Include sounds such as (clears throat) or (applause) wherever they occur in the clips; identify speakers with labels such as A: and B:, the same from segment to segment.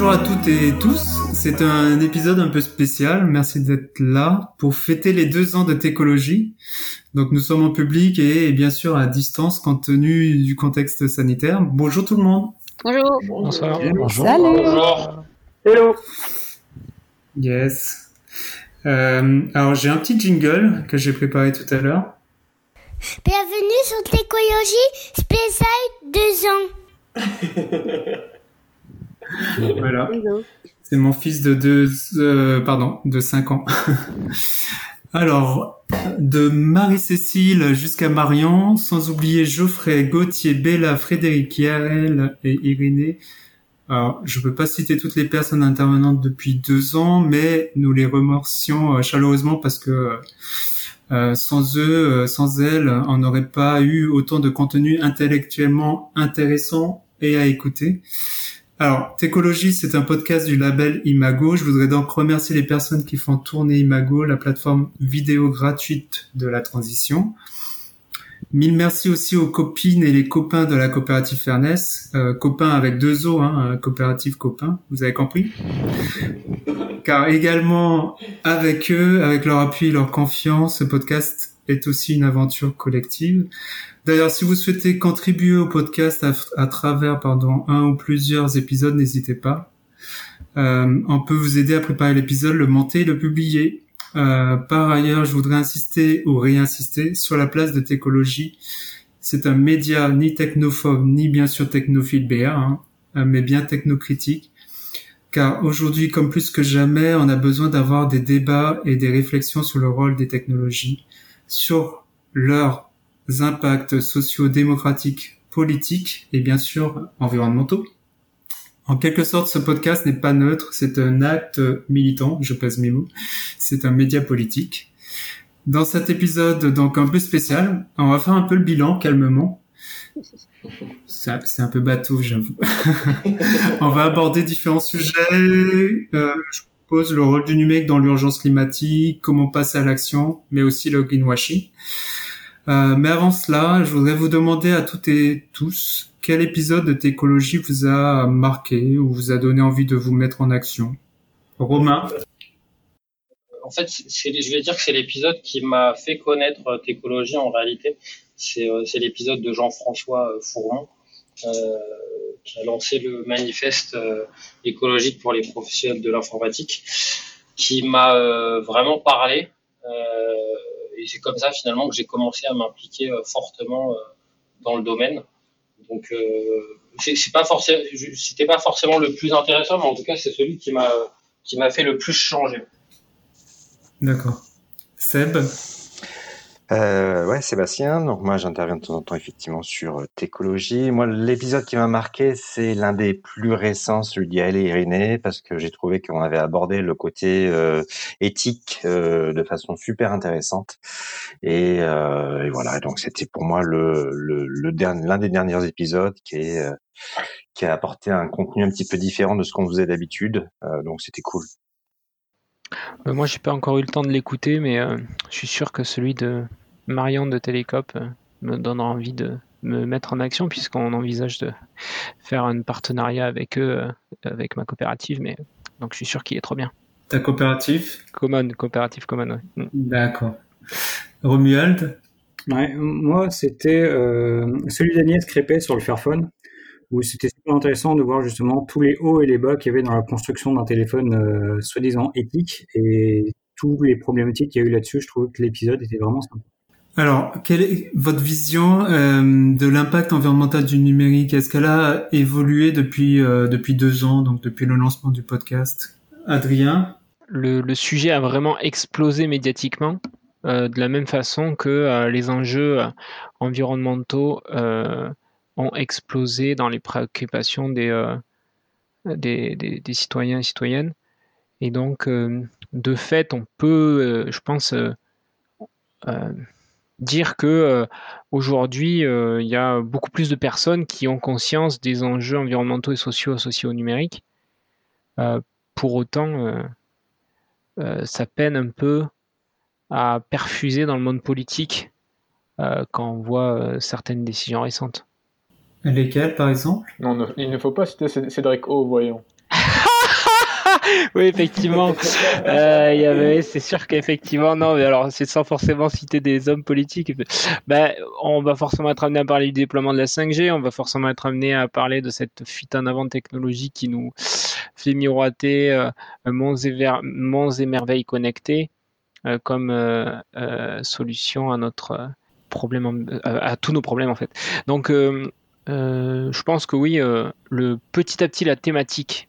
A: bonjour à toutes et tous. C'est un épisode un peu spécial. Merci d'être là pour fêter les deux ans de Técologie. Donc nous sommes en public et, bien sûr à distance compte tenu du contexte sanitaire. Bonjour tout le monde.
B: Bonjour.
C: Bonsoir.
D: Bonjour.
B: Salut.
C: Bonjour.
D: Hello.
A: Yes. Euh, alors j'ai un petit jingle que j'ai préparé tout à l'heure.
E: Bienvenue sur Técologie spéciale 2 ans. (laughs) (laughs)
A: Voilà. C'est mon fils de deux, euh, pardon, de 5 ans. (laughs) Alors, de Marie-Cécile jusqu'à Marion, sans oublier Geoffrey, Gauthier, Bella, Frédéric, Yael et Irénée. Alors, je peux pas citer toutes les personnes intervenantes depuis deux ans, mais nous les remercions euh, chaleureusement parce que euh, sans eux, euh, sans elles, on n'aurait pas eu autant de contenu intellectuellement intéressant et à écouter. Alors, Técologie, c'est un podcast du label Imago. Je voudrais donc remercier les personnes qui font tourner Imago, la plateforme vidéo gratuite de la transition. Mille merci aussi aux copines et les copains de la coopérative Fairness. Euh, copains avec deux O, hein, coopérative copain, vous avez compris? Car également avec eux, avec leur appui et leur confiance, ce podcast est aussi une aventure collective. D'ailleurs, si vous souhaitez contribuer au podcast à, travers pardon, un ou plusieurs épisodes, n'hésitez pas. Euh, on peut vous aider à préparer l'épisode, le monter et le publier. Euh, par ailleurs, je voudrais insister ou réinsister sur la place de Técologie. C'est un média ni technophobe, ni bien sûr technophile BA, hein, mais bien technocritique. Car aujourd'hui, comme plus que jamais, on a besoin d'avoir des débats et des réflexions sur le rôle des technologies, sur leur impacts socio-démocratiques, politiques et bien sûr environnementaux. En quelque sorte, ce podcast n'est pas neutre, c'est un acte militant, je pèse mes mots, c'est un média politique. Dans cet épisode, donc un peu spécial, on va faire un peu le bilan calmement. C'est un peu bateau, j'avoue. (laughs) on va aborder différents sujets. Euh, je pose le rôle du numérique dans l'urgence climatique, comment passer à l'action, mais aussi le greenwashing. Euh, mais avant cela, je voudrais vous demander à toutes et tous quel épisode de Técologie vous a marqué ou vous a donné envie de vous mettre en action? Romain?
C: En fait, je vais dire que c'est l'épisode qui m'a fait connaître Técologie en réalité. C'est euh, l'épisode de Jean-François euh, Fourmont qui a lancé le manifeste écologique pour les professionnels de l'informatique, qui m'a vraiment parlé et c'est comme ça finalement que j'ai commencé à m'impliquer euh, fortement euh, dans le domaine. Donc euh, c'est pas forcément, c'était pas forcément le plus intéressant, mais en tout cas c'est celui qui m'a qui m'a fait le plus changer.
A: D'accord. Seb?
D: Euh, ouais, Sébastien. Donc moi, j'interviens de temps en temps effectivement sur euh, Técologie. Moi, l'épisode qui m'a marqué, c'est l'un des plus récents, celui d'Yael et Irénée, parce que j'ai trouvé qu'on avait abordé le côté euh, éthique euh, de façon super intéressante. Et, voilà, donc c'était pour moi l'un des derniers épisodes qui a apporté un contenu un petit peu différent de ce qu'on faisait d'habitude. donc c'était cool.
F: moi, j'ai pas encore eu le temps de l'écouter, mais je suis sûr que celui de Marion de Télécop euh, me donnera envie de me mettre en action puisqu'on envisage de faire un partenariat avec eux, euh, avec ma coopérative. Mais donc je suis sûr qu'il est trop bien.
A: Ta coopérative?
F: Common, coopérative Common,
A: oui. D'accord. Romuald?
G: Ouais, Moi, c'était euh, celui d'Agnès Crépé sur le Fairphone, où c'était super intéressant de voir justement tous les hauts et les bas qu'il y avait dans la construction d'un téléphone soi-disant éthique et tous les problématiques qu'il y a eu là-dessus. Je trouve que l'épisode était vraiment sympa.
A: Alors, quelle est votre vision euh, de l'impact environnemental du numérique? Est-ce qu'elle a évolué depuis euh, depuis deux ans, donc depuis le lancement du podcast? Adrien?
F: Le, sujet a vraiment explosé médiatiquement, euh, de la même façon que les enjeux environnementaux ont explosé dans les préoccupations des, des, citoyens et citoyennes. Et donc, de fait, on peut, je pense, dire que euh, aujourd'hui euh, il y a beaucoup plus de personnes qui ont conscience des enjeux environnementaux et sociaux associés au numérique. Euh, pour autant, ça peine un peu à perfuser dans le monde politique quand on voit certaines décisions récentes.
A: Lesquelles, par exemple?
H: Non, il ne faut pas citer Cédric O, voyons.
F: Oui, effectivement. Euh, c'est sûr qu'effectivement, non, mais alors c'est sans forcément citer des hommes politiques. Ben, on va forcément être amené à parler du déploiement de la 5G, on va forcément être amené à parler de cette fuite en avant de technologie qui nous fait miroiter euh, monts, et merveilles connectés euh, comme euh, solution à notre problème, à, tous nos problèmes en fait. Donc, je pense que oui, le petit à petit la thématique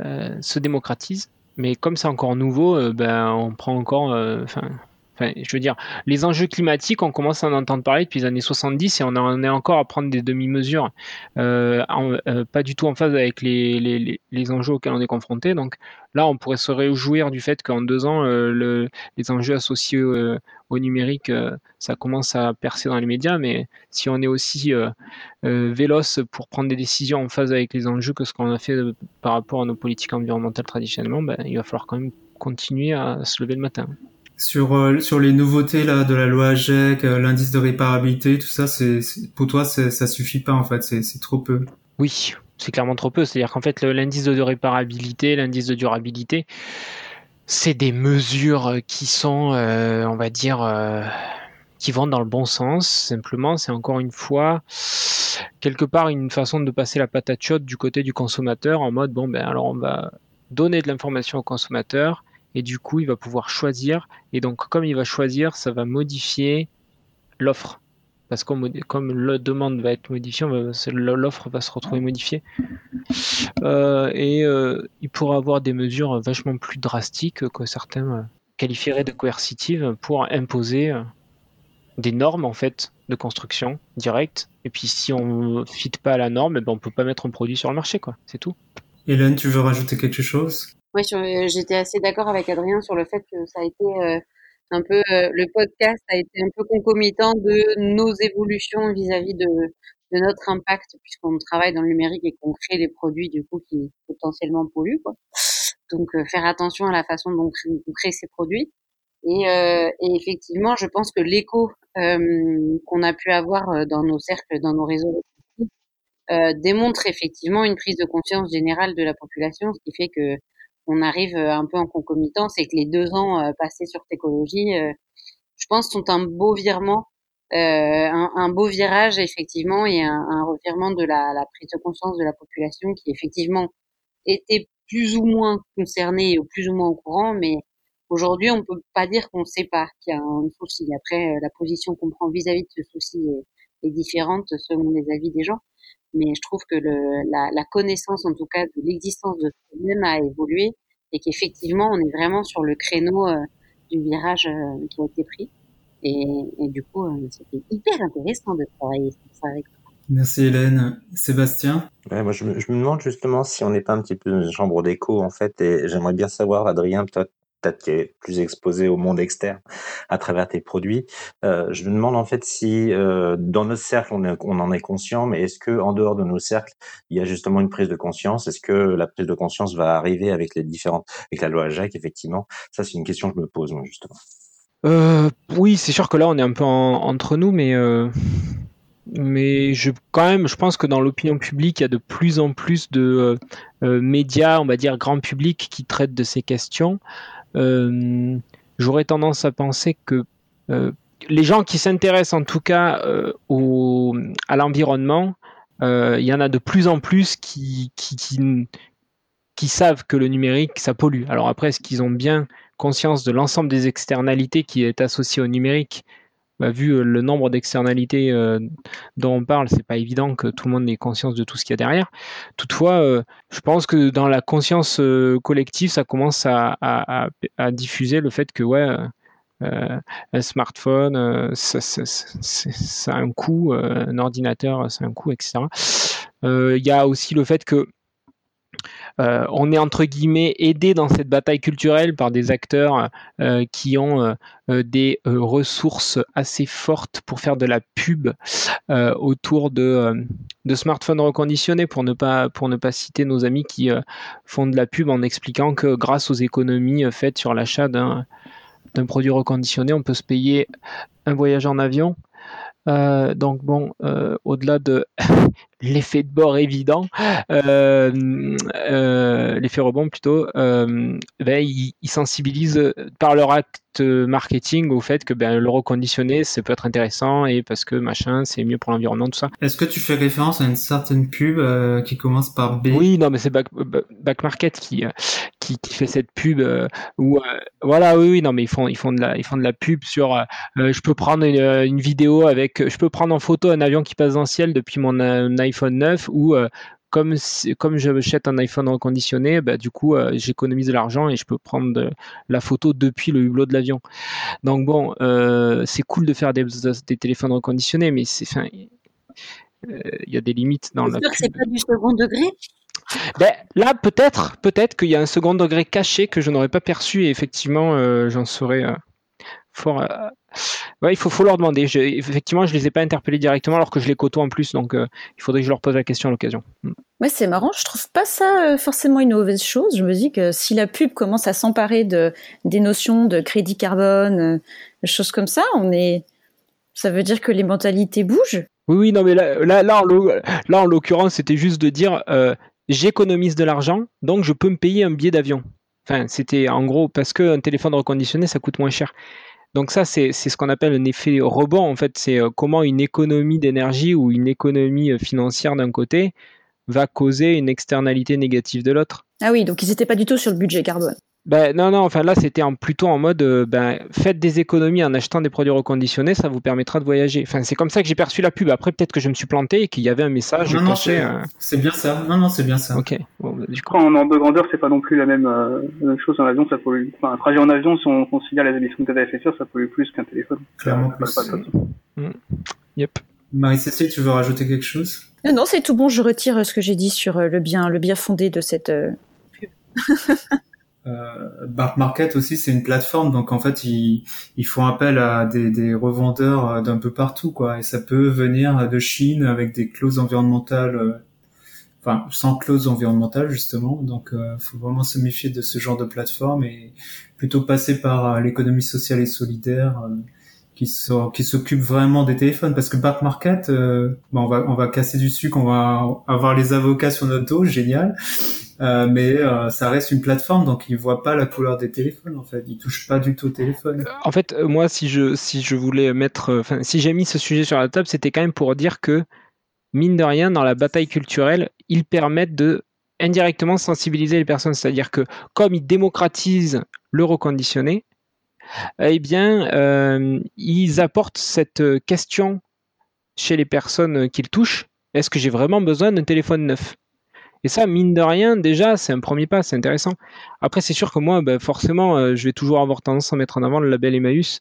F: se démocratise, mais comme c'est encore nouveau, ben on prend encore, enfin Enfin, je veux dire, les enjeux climatiques, on commence à en entendre parler depuis les années 70 et on en est encore à prendre des demi-mesures, euh, euh, pas du tout en phase avec les, les, enjeux auxquels on est confronté. Donc là, on pourrait se réjouir du fait qu'en deux ans, euh, le, les enjeux associés au numérique, ça commence à percer dans les médias. Mais si on est aussi véloce pour prendre des décisions en phase avec les enjeux que ce qu'on a fait par rapport à nos politiques environnementales traditionnellement, ben, il va falloir quand même continuer à se lever le matin
A: sur euh, sur les nouveautés là de la loi AGEC, euh, l'indice de réparabilité, tout ça, c'est pour toi ça suffit pas en fait, c'est trop peu.
F: Oui, c'est clairement trop peu. C'est-à-dire qu'en fait l'indice de réparabilité, l'indice de durabilité, c'est des mesures qui sont, euh, on va dire, qui vont dans le bon sens. Simplement, c'est encore une fois quelque part une façon de passer la patate chaude du côté du consommateur en mode bon ben alors on va donner de l'information au consommateur et du coup il va pouvoir choisir. Et donc comme il va choisir ça va modifier l'offre. Parce que comme la demande va être modifiée l'offre va se retrouver modifiée. Euh, et euh, il pourra avoir des mesures vachement plus drastiques que certains euh, qualifieraient de coercitives pour imposer des normes en fait de construction directe. Et puis si on ne fit pas la norme eh ben on peut pas mettre un produit sur le marché quoi. C'est tout.
A: Hélène tu veux rajouter quelque chose?
B: Oui, euh, j'étais assez d'accord avec Adrien sur le fait que ça a été euh, un peu euh, le podcast a été un peu concomitant de nos évolutions vis-à-vis de, de notre impact puisqu'on travaille dans le numérique et qu'on crée les produits du coup qui potentiellement polluent quoi. Donc faire attention à la façon dont on crée ces produits. Et, et effectivement, je pense que l'écho qu'on a pu avoir dans nos cercles, dans nos réseaux démontre effectivement une prise de conscience générale de la population, ce qui fait que on arrive euh, un peu en concomitant, c'est que les deux ans euh, passés sur Técologie, euh, je pense, sont un beau virement, un, beau virage effectivement et un, un revirement de la, prise de conscience de la population qui effectivement était plus ou moins concernée ou plus ou moins au courant, mais aujourd'hui on peut pas dire qu'on sait pas qu'il y a un souci. Après, la position qu'on prend vis-à-vis de ce souci est, est différente selon les avis des gens mais je trouve que le, la, la, connaissance, en tout cas, de l'existence de ce problème a évolué et qu'effectivement, on est vraiment sur le créneau euh, du virage euh, qui a été pris. Et, et du coup, euh, c'était hyper intéressant de travailler sur ça avec toi.
A: Merci Hélène. Sébastien?
D: Ouais, moi, je me, je me, demande justement si on n'est pas un petit peu une chambre d'écho en fait, et j'aimerais bien savoir, Adrien, toi, peut-être qui est plus exposé au monde externe à travers tes produits. Euh, je me demande en fait si euh, dans notre cercle on, en est conscient, mais est-ce que en dehors de nos cercles il y a justement une prise de conscience? Est-ce que la prise de conscience va arriver avec les différentes, avec la loi Jacques effectivement? Ça c'est une question que je me pose moi justement.
F: Euh, oui, c'est sûr que là on est un peu en, entre nous, mais mais je quand même je pense que dans l'opinion publique il y a de plus en plus de médias, on va dire grand public, qui traitent de ces questions. Euh, j'aurais tendance à penser que euh, les gens qui s'intéressent en tout cas euh, au, à l'environnement, il y en a de plus en plus qui, qui, qui, savent que le numérique, ça pollue. Alors après, est-ce qu'ils ont bien conscience de l'ensemble des externalités qui est associé au numérique? Bah, vu euh, le nombre d'externalités euh, dont on parle, c'est pas évident que tout le monde ait conscience de tout ce qu'il y a derrière. Toutefois, euh, je pense que dans la conscience collective, ça commence à, diffuser le fait que ouais, un smartphone, ça, ça, ça, a un coût, un ordinateur, c'est un coût, etc. Il y a aussi le fait que euh, on est entre guillemets aidé dans cette bataille culturelle par des acteurs euh, qui ont euh, des ressources assez fortes pour faire de la pub autour de, smartphones reconditionnés, pour ne pas citer nos amis qui font de la pub en expliquant que grâce aux économies faites sur l'achat d'un produit reconditionné, on peut se payer un voyage en avion. donc bon, au-delà de (laughs) l'effet de bord évident, euh, l'effet rebond plutôt, ben, ils, ils, sensibilisent par leur acte marketing au fait que ben, le reconditionner, ça peut être intéressant et parce que machin, c'est mieux pour l'environnement, tout ça.
A: Est-ce que tu fais référence à une certaine pub qui commence par B?
F: Oui, non, mais c'est Back, Back, Market qui, qui, qui, fait cette pub où, voilà, oui, oui, non, mais ils font, ils font de la, ils font de la pub sur, je peux prendre une, une, vidéo avec, je peux prendre en photo un avion qui passe dans le ciel depuis mon iPhone 9 ou comme, comme j'achète un iPhone reconditionné, bah, du coup, euh, j'économise de l'argent et je peux prendre la photo depuis le hublot de l'avion. Donc bon, euh, c'est cool de faire des, des, téléphones reconditionnés, mais c'est, fin, euh, il y a des limites dans la.
B: Sûr que c'est pas du second degré.
F: Ben, là, peut-être, peut-être qu'il y a un second degré caché que je n'aurais pas perçu et effectivement, j'en serais fort. Ouais, il faut, faut leur demander. effectivement, je les ai pas interpellés directement alors que je les côtoie en plus, donc il faudrait que je leur pose la question à l'occasion. Mm.
H: Ouais, c'est marrant. Je trouve pas ça euh, forcément une mauvaise chose. Je me dis que si la pub commence à s'emparer de des notions de crédit carbone, euh, des choses comme ça, on est, ça veut dire que les mentalités bougent.
F: Oui, oui, non, mais là, là, là, en l'occurrence, c'était juste de dire, euh, j'économise de l'argent, donc je peux me payer un billet d'avion. Enfin, c'était en gros parce qu'un téléphone reconditionné, ça coûte moins cher. Donc ça, c'est ce qu'on appelle un effet rebond. En fait, c'est comment une économie d'énergie ou une économie financière d'un côté va causer une externalité négative de l'autre.
H: Ah oui, donc ils n'étaient pas du tout sur le budget carbone.
F: Ben, non, non, enfin là c'était plutôt en mode euh, ben, faites des économies en achetant des produits reconditionnés, ça vous permettra de voyager. Enfin, c'est comme ça que j'ai perçu la pub. Après, peut-être que je me suis planté et qu'il y avait un message
A: non, Non, euh. c'est bien ça. Non, non, c'est bien ça.
F: Ok. Bon,
I: bah, du coup. En ordre de grandeur, c'est pas non plus la même, euh, chose en avion. Ça pollue. Enfin, un trajet en avion, si on considère les émissions de gaz à effet de serre, ça pollue plus qu'un téléphone.
A: Clairement plus.
F: Mm. Yep.
A: Marie-Cécile, tu veux rajouter quelque chose?
H: Non, non, c'est tout bon. Je retire ce que j'ai dit sur le bien, le bien fondé de cette pub. (laughs)
A: euh, Market aussi, c'est une plateforme, donc en fait, ils, ils font appel à des, des revendeurs euh, d'un peu partout, quoi. Et ça peut venir de Chine avec des clauses environnementales, euh, enfin sans clauses environnementales justement. Donc, euh, faut vraiment se méfier de ce genre de plateforme et plutôt passer par l'économie sociale et solidaire qui qui s'occupe vraiment des téléphones parce que Back Market bon, on va on va casser du sucre on va avoir les avocats sur notre dos génial euh, mais euh, ça reste une plateforme, donc ils voient pas la couleur des téléphones. En fait, ils touchent pas du tout au téléphone.
F: En fait, euh, moi, si je si je voulais mettre, si j'ai mis ce sujet sur la table, c'était quand même pour dire que mine de rien, dans la bataille culturelle, ils permettent de indirectement sensibiliser les personnes. C'est-à-dire que comme ils démocratisent le reconditionné, eh bien, ils apportent cette question chez les personnes qu'ils touchent. Est-ce que j'ai vraiment besoin d'un téléphone neuf? Et ça, mine de rien, déjà, c'est un premier pas, c'est intéressant. Après, c'est sûr que moi, ben, forcément, euh, je vais toujours avoir tendance à mettre en avant le label Emmaüs,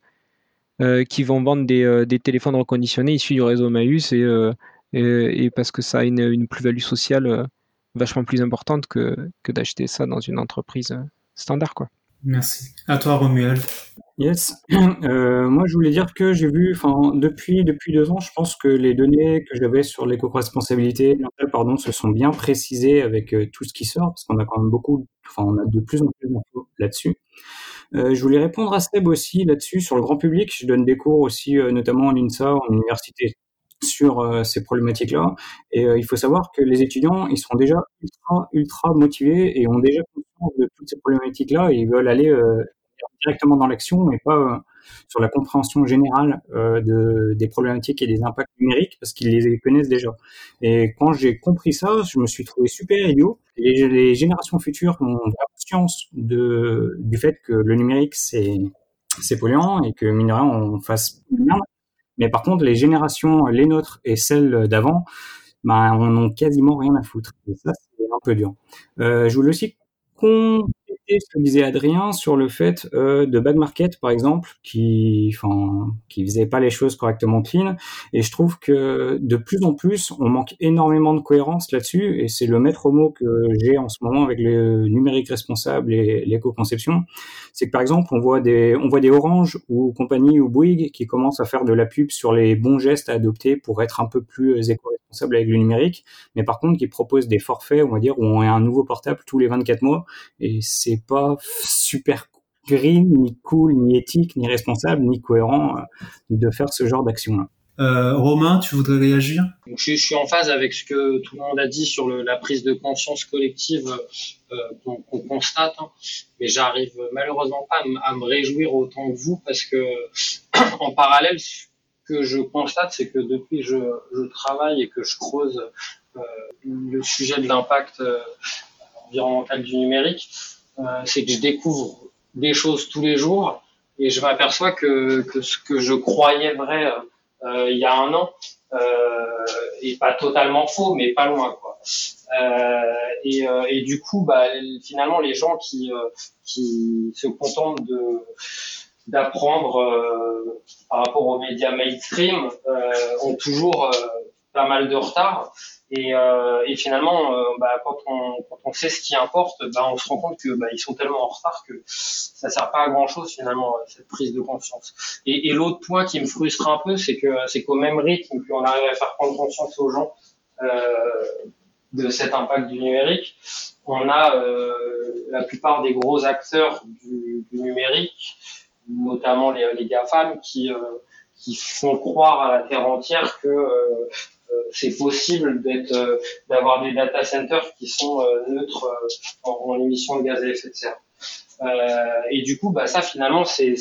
F: euh, qui vont vendre des, euh, des, téléphones reconditionnés issus du réseau Emmaüs, et, parce que ça a une, une plus-value sociale vachement plus importante que, que d'acheter ça dans une entreprise standard. quoi.
A: Merci. À toi, Romuald.
G: Yes. (clears throat) Euh, moi, je voulais dire que j'ai vu, enfin, depuis depuis deux ans, je pense que les données que j'avais sur l'éco-responsabilité, pardon, se sont bien précisées avec euh, tout ce qui sort, parce qu'on a quand même beaucoup, enfin, on a de plus en plus d'infos là-dessus. Euh, je voulais répondre à Seb aussi là-dessus sur le grand public. Je donne des cours aussi, notamment en INSA, en université sur ces problématiques-là. Et il faut savoir que les étudiants, ils sont déjà ultra, ultra motivés et ont déjà conscience de toutes ces problématiques-là et ils veulent aller directement dans l'action et pas euh, sur la compréhension générale euh, de, des problématiques et des impacts numériques parce qu'ils les connaissent déjà. Et quand j'ai compris ça, je me suis trouvé super idiot. Les générations futures ont conscience de, du fait que le numérique c'est polluant et que mine on fasse bien. Mais par contre, les générations, les nôtres et celles d'avant, ben, on n'a quasiment rien à foutre. Et ça, c'est un peu dur. Euh, je voulais aussi qu'on ce que disait Adrien sur le fait euh, de Bad Market, par exemple, qui, enfin, qui faisait pas les choses correctement clean. Et je trouve que de plus en plus, on manque énormément de cohérence là-dessus. Et c'est le maître mot que j'ai en ce moment avec le numérique responsable et l'éco-conception. C'est que par exemple, on voit des, on voit des Orange ou compagnie ou Bouygues qui commencent à faire de la pub sur les bons gestes à adopter pour être un peu plus éco-responsable avec le numérique. Mais par contre, qui proposent des forfaits, on va dire, où on a un nouveau portable tous les 24 mois. Et c'est pas super green, ni cool, ni éthique, ni responsable, ni cohérent euh, de faire ce genre d'action-là.
A: Euh, Romain, tu voudrais réagir?
C: Donc, je, je, suis en phase avec ce que tout le monde a dit sur le, la prise de conscience collective euh, qu'on qu constate, hein. mais j'arrive malheureusement pas à, à, me réjouir autant que vous parce que (clears throat) en parallèle, ce que je constate, c'est que depuis que je, je, travaille et que je creuse euh, le sujet de l'impact euh, environnemental du numérique, c'est que je découvre des choses tous les jours et je m'aperçois que, que ce que je croyais vrai euh, il y a un an euh, est pas totalement faux, mais pas loin quoi. Euh, et, et, du coup, bah, finalement, les gens qui qui se contentent de d'apprendre euh, par rapport aux médias mainstream euh, ont toujours euh, pas mal de retard. Et, et finalement, bah, quand, on, quand on sait ce qui importe, bah, on se rend compte que bah, sont tellement en retard que ça sert pas à grand chose finalement cette prise de conscience. Et, et l'autre point qui me frustre un peu, c'est que c'est qu'au même rythme qu'on arrive à faire prendre conscience aux gens de cet impact du numérique, on a la plupart des gros acteurs du, du numérique notamment les, les GAFAM, qui, euh, qui font croire à la terre entière que euh, c'est possible d'être, d'avoir des data centers qui sont neutres en, en émissions de gaz à effet de serre. Euh, et du coup, bah, ça finalement, c'est,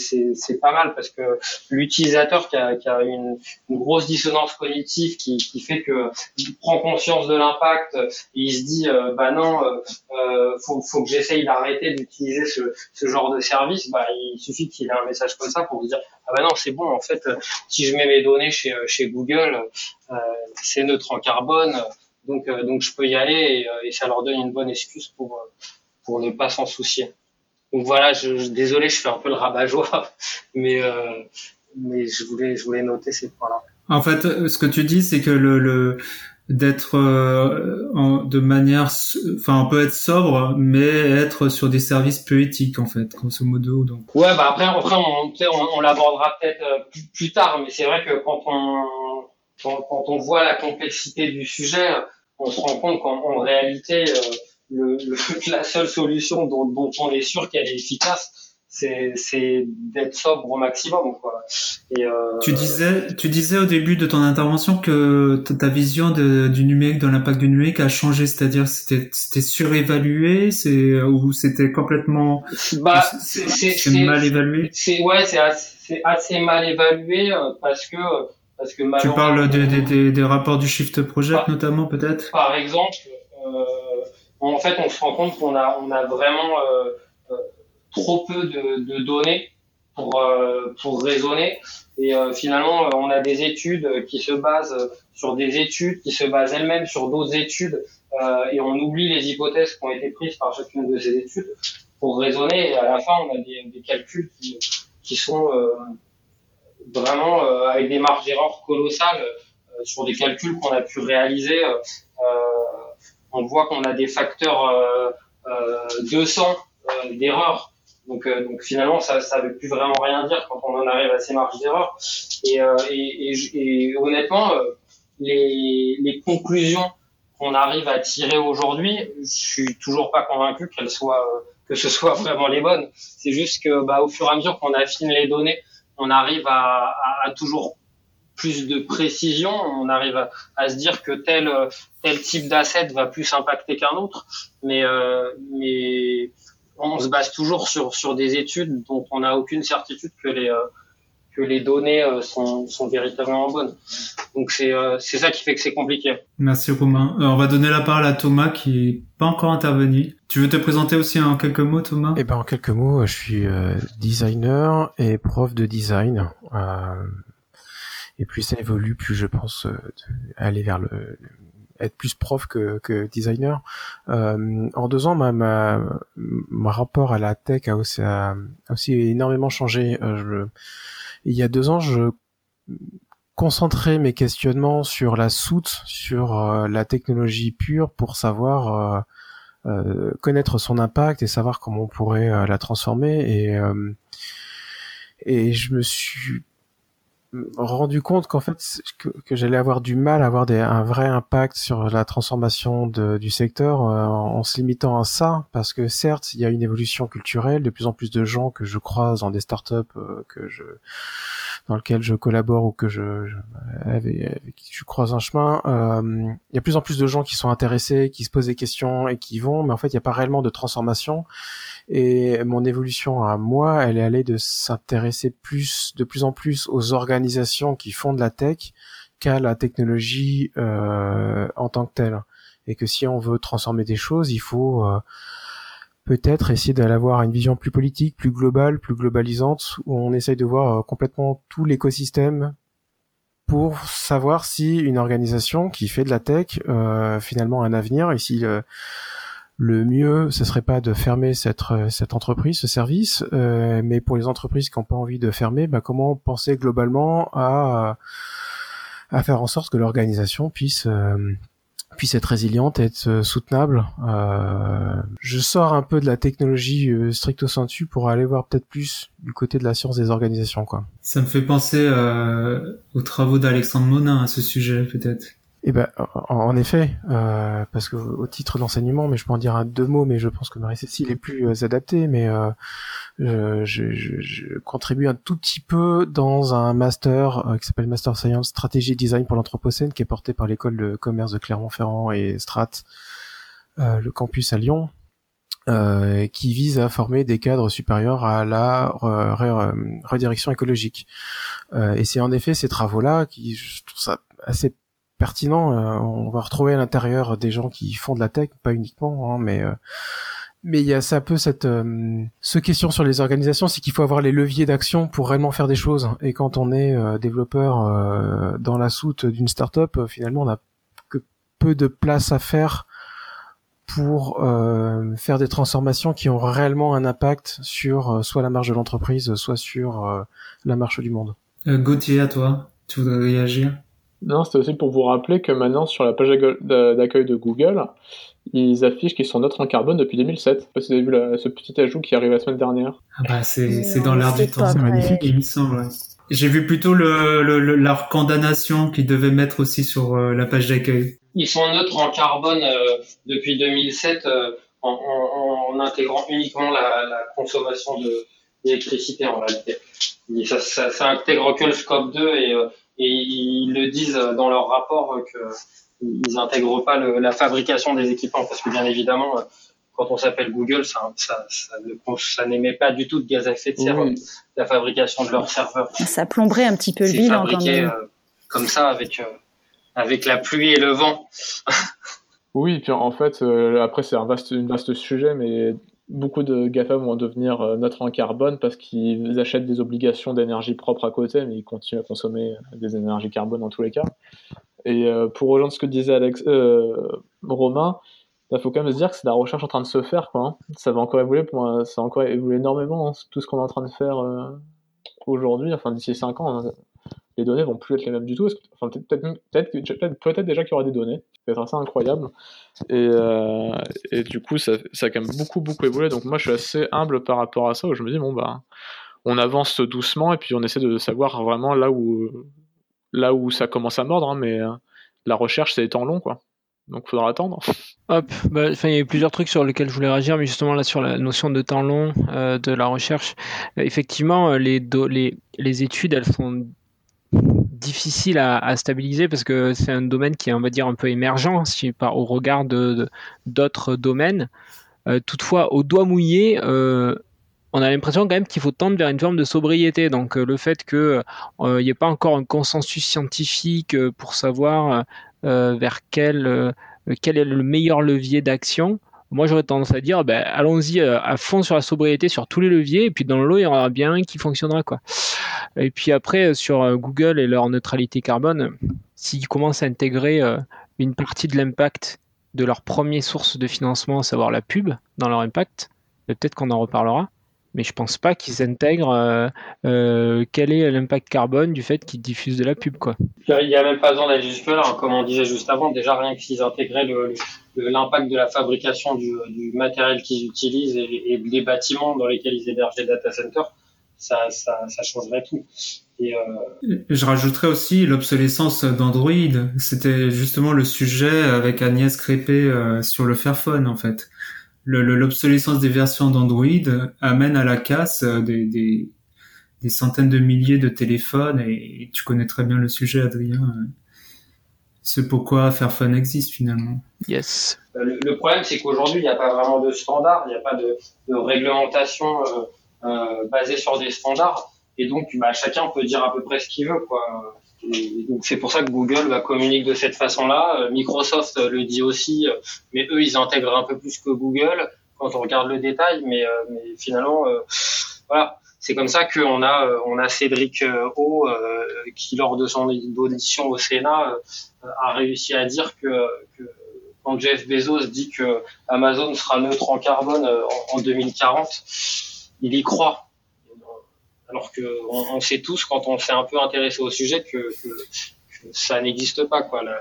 C: pas mal parce que l'utilisateur qui a, qui a une, grosse dissonance cognitive qui, qui fait que il prend conscience de l'impact et il se dit, euh, bah non, euh, faut, faut que j'essaye d'arrêter d'utiliser ce, ce genre de service. Bah, il suffit qu'il ait un message comme ça pour se dire, ah bah non, c'est bon, en fait, si je mets mes données chez, chez Google, euh, c'est neutre en carbone, donc, donc je peux y aller et, et ça leur donne une bonne excuse pour, pour ne pas s'en soucier. Donc voilà, je, je, désolé, je fais un peu le rabat-joie, (laughs) mais euh, mais je voulais je voulais noter ces points-là.
A: En fait, ce que tu dis, c'est que le, le d'être euh, de manière, enfin, on peut être sobre, mais être sur des services peu éthiques, en fait, grosso modo. Donc.
C: Ouais, bah après, après, on, on, on l'abordera peut-être euh, plus, plus, tard, mais c'est vrai que quand on quand, quand, on voit la complexité du sujet, on se rend compte qu'en réalité euh, le, le, (laughs) la seule solution dont, dont on est sûr qu'elle est efficace, c'est d'être sobre au maximum. Quoi.
A: Et euh... Tu disais, tu disais au début de ton intervention que ta vision de, du numérique, de l'impact du numérique a changé, c'est-à-dire c'était surévalué, c'est ou c'était complètement
C: bah,
A: c'est mal évalué?
C: C'est ouais, c'est assez, assez, mal évalué euh, parce que parce que
A: tu parles des de, de, des rapports du Shift Project par, notamment peut-être?
C: Par exemple. Euh, en fait, on se rend compte qu'on a, vraiment euh, euh, trop peu de, données pour, euh, pour raisonner. Et finalement, on a des études qui se basent sur des études, qui se basent elles-mêmes sur d'autres études, et on oublie les hypothèses qui ont été prises par chacune de ces études pour raisonner. Et à la fin, on a des, des calculs qui, qui sont vraiment avec des marges d'erreur colossales sur des calculs qu'on a pu réaliser on voit qu'on a des facteurs euh, euh, 200 euh, d'erreur. Donc, euh, donc finalement, ça ne veut plus vraiment rien dire quand on en arrive à ces marges d'erreur. Et, et, et, et, honnêtement, les, les conclusions qu'on arrive à tirer aujourd'hui, je suis toujours pas convaincu qu'elles soient que ce soit vraiment les bonnes. C'est juste que bah, au fur et à mesure qu'on affine les données, on arrive à, à, à toujours plus de précision, on arrive à, à, se dire que tel tel type d'asset va plus impacter qu'un autre, mais euh, mais on se base toujours sur sur des études dont on n'a aucune certitude que les euh, que les données euh, sont, sont véritablement bonnes. Donc c'est euh, c'est ça qui fait que c'est compliqué.
A: Merci Romain. On va donner la parole à Thomas qui est pas encore intervenu. Tu veux te présenter aussi en quelques mots Thomas?
J: Eh ben en quelques mots, je suis designer et prof de design. Et plus ça évolue, plus je pense aller vers le, être plus prof que, que designer. Euh, en deux ans, ma, ma, mon rapport à la tech a aussi, a, aussi énormément changé. Euh, je, il y a deux ans, je concentrais mes questionnements sur la soute, sur euh, la technologie pure pour savoir euh, euh, connaître son impact et savoir comment on pourrait la transformer. Et, et je me suis rendu compte qu'en fait que, j'allais avoir du mal à avoir un vrai impact sur la transformation du secteur euh, en se limitant à ça. Parce que certes il y a une évolution culturelle de plus en plus de gens que je croise dans des startups euh, que je dans lequel je collabore ou que je, je avec, qui je croise un chemin, euh, il y a plus en plus de gens qui sont intéressés, qui se posent des questions et qui vont, mais en fait il n'y a pas réellement de transformation. Et mon évolution à moi, elle est allée de s'intéresser plus, de plus en plus aux organisations qui font de la tech qu'à la technologie euh, en tant que telle. Et que si on veut transformer des choses, il faut euh, peut-être essayer d'avoir une vision plus politique, plus globale, plus globalisante, où on essaye de voir euh, complètement tout l'écosystème pour savoir si une organisation qui fait de la tech euh, finalement a un avenir et si euh, le mieux ce serait pas de fermer cette cette entreprise, ce service, mais pour les entreprises qui n'ont pas envie de fermer, bah, comment penser globalement à à faire en sorte que l'organisation puisse puisse être résiliente, être euh, soutenable. Euh, je sors un peu de la technologie euh, stricto sensu pour aller voir peut-être plus du côté de la science des organisations, quoi.
A: Ça me fait penser euh, aux travaux d'Alexandre Monin à ce sujet, peut-être.
J: Eh ben, en, effet, euh, parce que au titre d'enseignement, mais je peux en dire deux mots, mais je pense que Marie-Cécile est plus euh, adaptée, mais euh, je, je, je, contribue un tout petit peu dans un master euh, qui s'appelle Master Science Stratégie Design pour l'Anthropocène, qui est porté par l'école de commerce de Clermont-Ferrand et Strat, euh, le campus à Lyon, qui vise à former des cadres supérieurs à la redirection écologique. et c'est en effet ces travaux-là qui, je trouve ça assez pertinent. Euh, on va retrouver à l'intérieur des gens qui font de la tech, pas uniquement, hein, mais euh, mais il y a ça un peu cette euh, ce question sur les organisations, c'est qu'il faut avoir les leviers d'action pour réellement faire des choses. Et quand on est développeur dans la soute d'une startup, finalement, on a que peu de place à faire pour faire des transformations qui ont réellement un impact sur soit la marge de l'entreprise, soit sur la marche du monde.
A: Gauthier, à toi, tu voudrais réagir?
K: Non, c'était aussi pour vous rappeler que maintenant, sur la page d'accueil de Google, ils affichent qu'ils sont neutres en carbone depuis 2007. Je sais vous avez vu ce petit ajout qui arrive la semaine dernière.
A: Ah bah c'est dans l'air du temps, c'est magnifique. Il me semble. J'ai vu plutôt le, le, leur condamnation qu'ils devaient mettre aussi sur euh, la page d'accueil.
C: Ils sont neutres en carbone euh, depuis 2007 euh, en, en, en, intégrant uniquement la, la consommation d'électricité en réalité. Ça, ça, ça, intègre que le scope 2 et et ils le disent dans leur rapport qu'ils n'intègrent pas le, la fabrication des équipements parce que bien évidemment quand on s'appelle Google, ça, ça, ça, ça n'émet pas du tout de gaz à effet de serre, la fabrication de leurs serveurs.
H: Ça plomberait un petit peu le bilan
C: quand même. Euh, comme ça, avec, euh, avec la pluie et le vent. (laughs)
K: oui, puis en fait, euh, après, c'est un vaste, un vaste sujet, mais beaucoup de GAFAM vont devenir euh, neutres en carbone parce qu'ils achètent des obligations d'énergie propre à côté, mais ils continuent à consommer des énergies carbone dans tous les cas. Et euh, pour rejoindre ce que disait Alex, euh, Romain, il faut quand même se dire que c'est la recherche en train de se faire. Quoi, hein. Ça va encore évoluer, pour moi, ça va encore évoluer énormément, hein, tout ce qu'on est en train de faire aujourd'hui, enfin d'ici 5 ans. Hein les données vont plus être les mêmes du tout. Enfin, peut-être peut-être peut déjà qu'il y aura des données. Être assez incroyable. Et, euh, et du coup, ça, ça, a quand même beaucoup, beaucoup évolué. Donc moi, je suis assez humble par rapport à ça, je me dis, bon, bah, on avance doucement et puis on essaie de savoir vraiment là où, là où ça commence à mordre. Hein, mais euh, la recherche, c'est temps long, quoi. Donc, faudra attendre. (laughs)
F: Hop, bah, il y a plusieurs trucs sur lesquels je voulais réagir, mais justement là sur la notion de temps long euh, de la recherche. effectivement, les, les, les études, elles sont difficile à, stabiliser parce que c'est un domaine qui est, on va dire, un peu émergent si, par, au regard de, d'autres domaines. Euh, toutefois, au doigt mouillé, euh, on a l'impression quand même qu'il faut tendre vers une forme de sobriété. Donc euh, le fait qu'il n'y ait pas encore un consensus scientifique pour savoir vers quel, quel est le meilleur levier d'action, moi, j'aurais tendance à dire, ben, allons-y euh, à fond sur la sobriété, sur tous les leviers, et puis dans le lot, il y en aura bien un qui fonctionnera, quoi. Et puis après, euh, sur euh, Google et leur neutralité carbone, s'ils commencent à intégrer une partie de l'impact de leur première source de financement, à savoir la pub, dans leur impact, ben, peut-être qu'on en reparlera mais je pense pas qu'ils intègrent quel est l'impact carbone du fait qu'ils diffusent de la pub quoi.
C: Il n'y a même pas besoin d'aller jusque là, hein. comme on disait juste avant, déjà rien que s'ils intégraient le, l'impact de la fabrication du, du matériel qu'ils utilisent et, des bâtiments dans lesquels ils hébergent des data centers, ça, ça, ça changerait tout. Et euh...
A: Je rajouterais aussi l'obsolescence d'Android. C'était justement le sujet avec Agnès Crépé euh, sur le Fairphone en fait. L'obsolescence des versions d'Android amène à la casse euh, des, des, des centaines de milliers de téléphones et, tu connais très bien le sujet, Adrien. C'est pourquoi Fairphone existe finalement.
F: Yes.
C: Le, le problème, c'est qu'aujourd'hui, il n'y a pas vraiment de standard, il n'y a pas de, de réglementation euh, basée sur des standards. Et donc, bah, chacun peut dire à peu près ce qu'il veut, quoi. Et donc c'est pour ça que Google bah, communique de cette façon-là. Microsoft le dit aussi, mais eux ils intègrent un peu plus que Google quand on regarde le détail. Mais, mais finalement, voilà, c'est comme ça qu'on a on a Cédric O qui lors de son audition au Sénat a réussi à dire que, que quand Jeff Bezos dit que Amazon sera neutre en carbone en 2040, il y croit alors que on, sait tous quand on s'est un peu intéressé au sujet que, ça n'existe pas quoi la,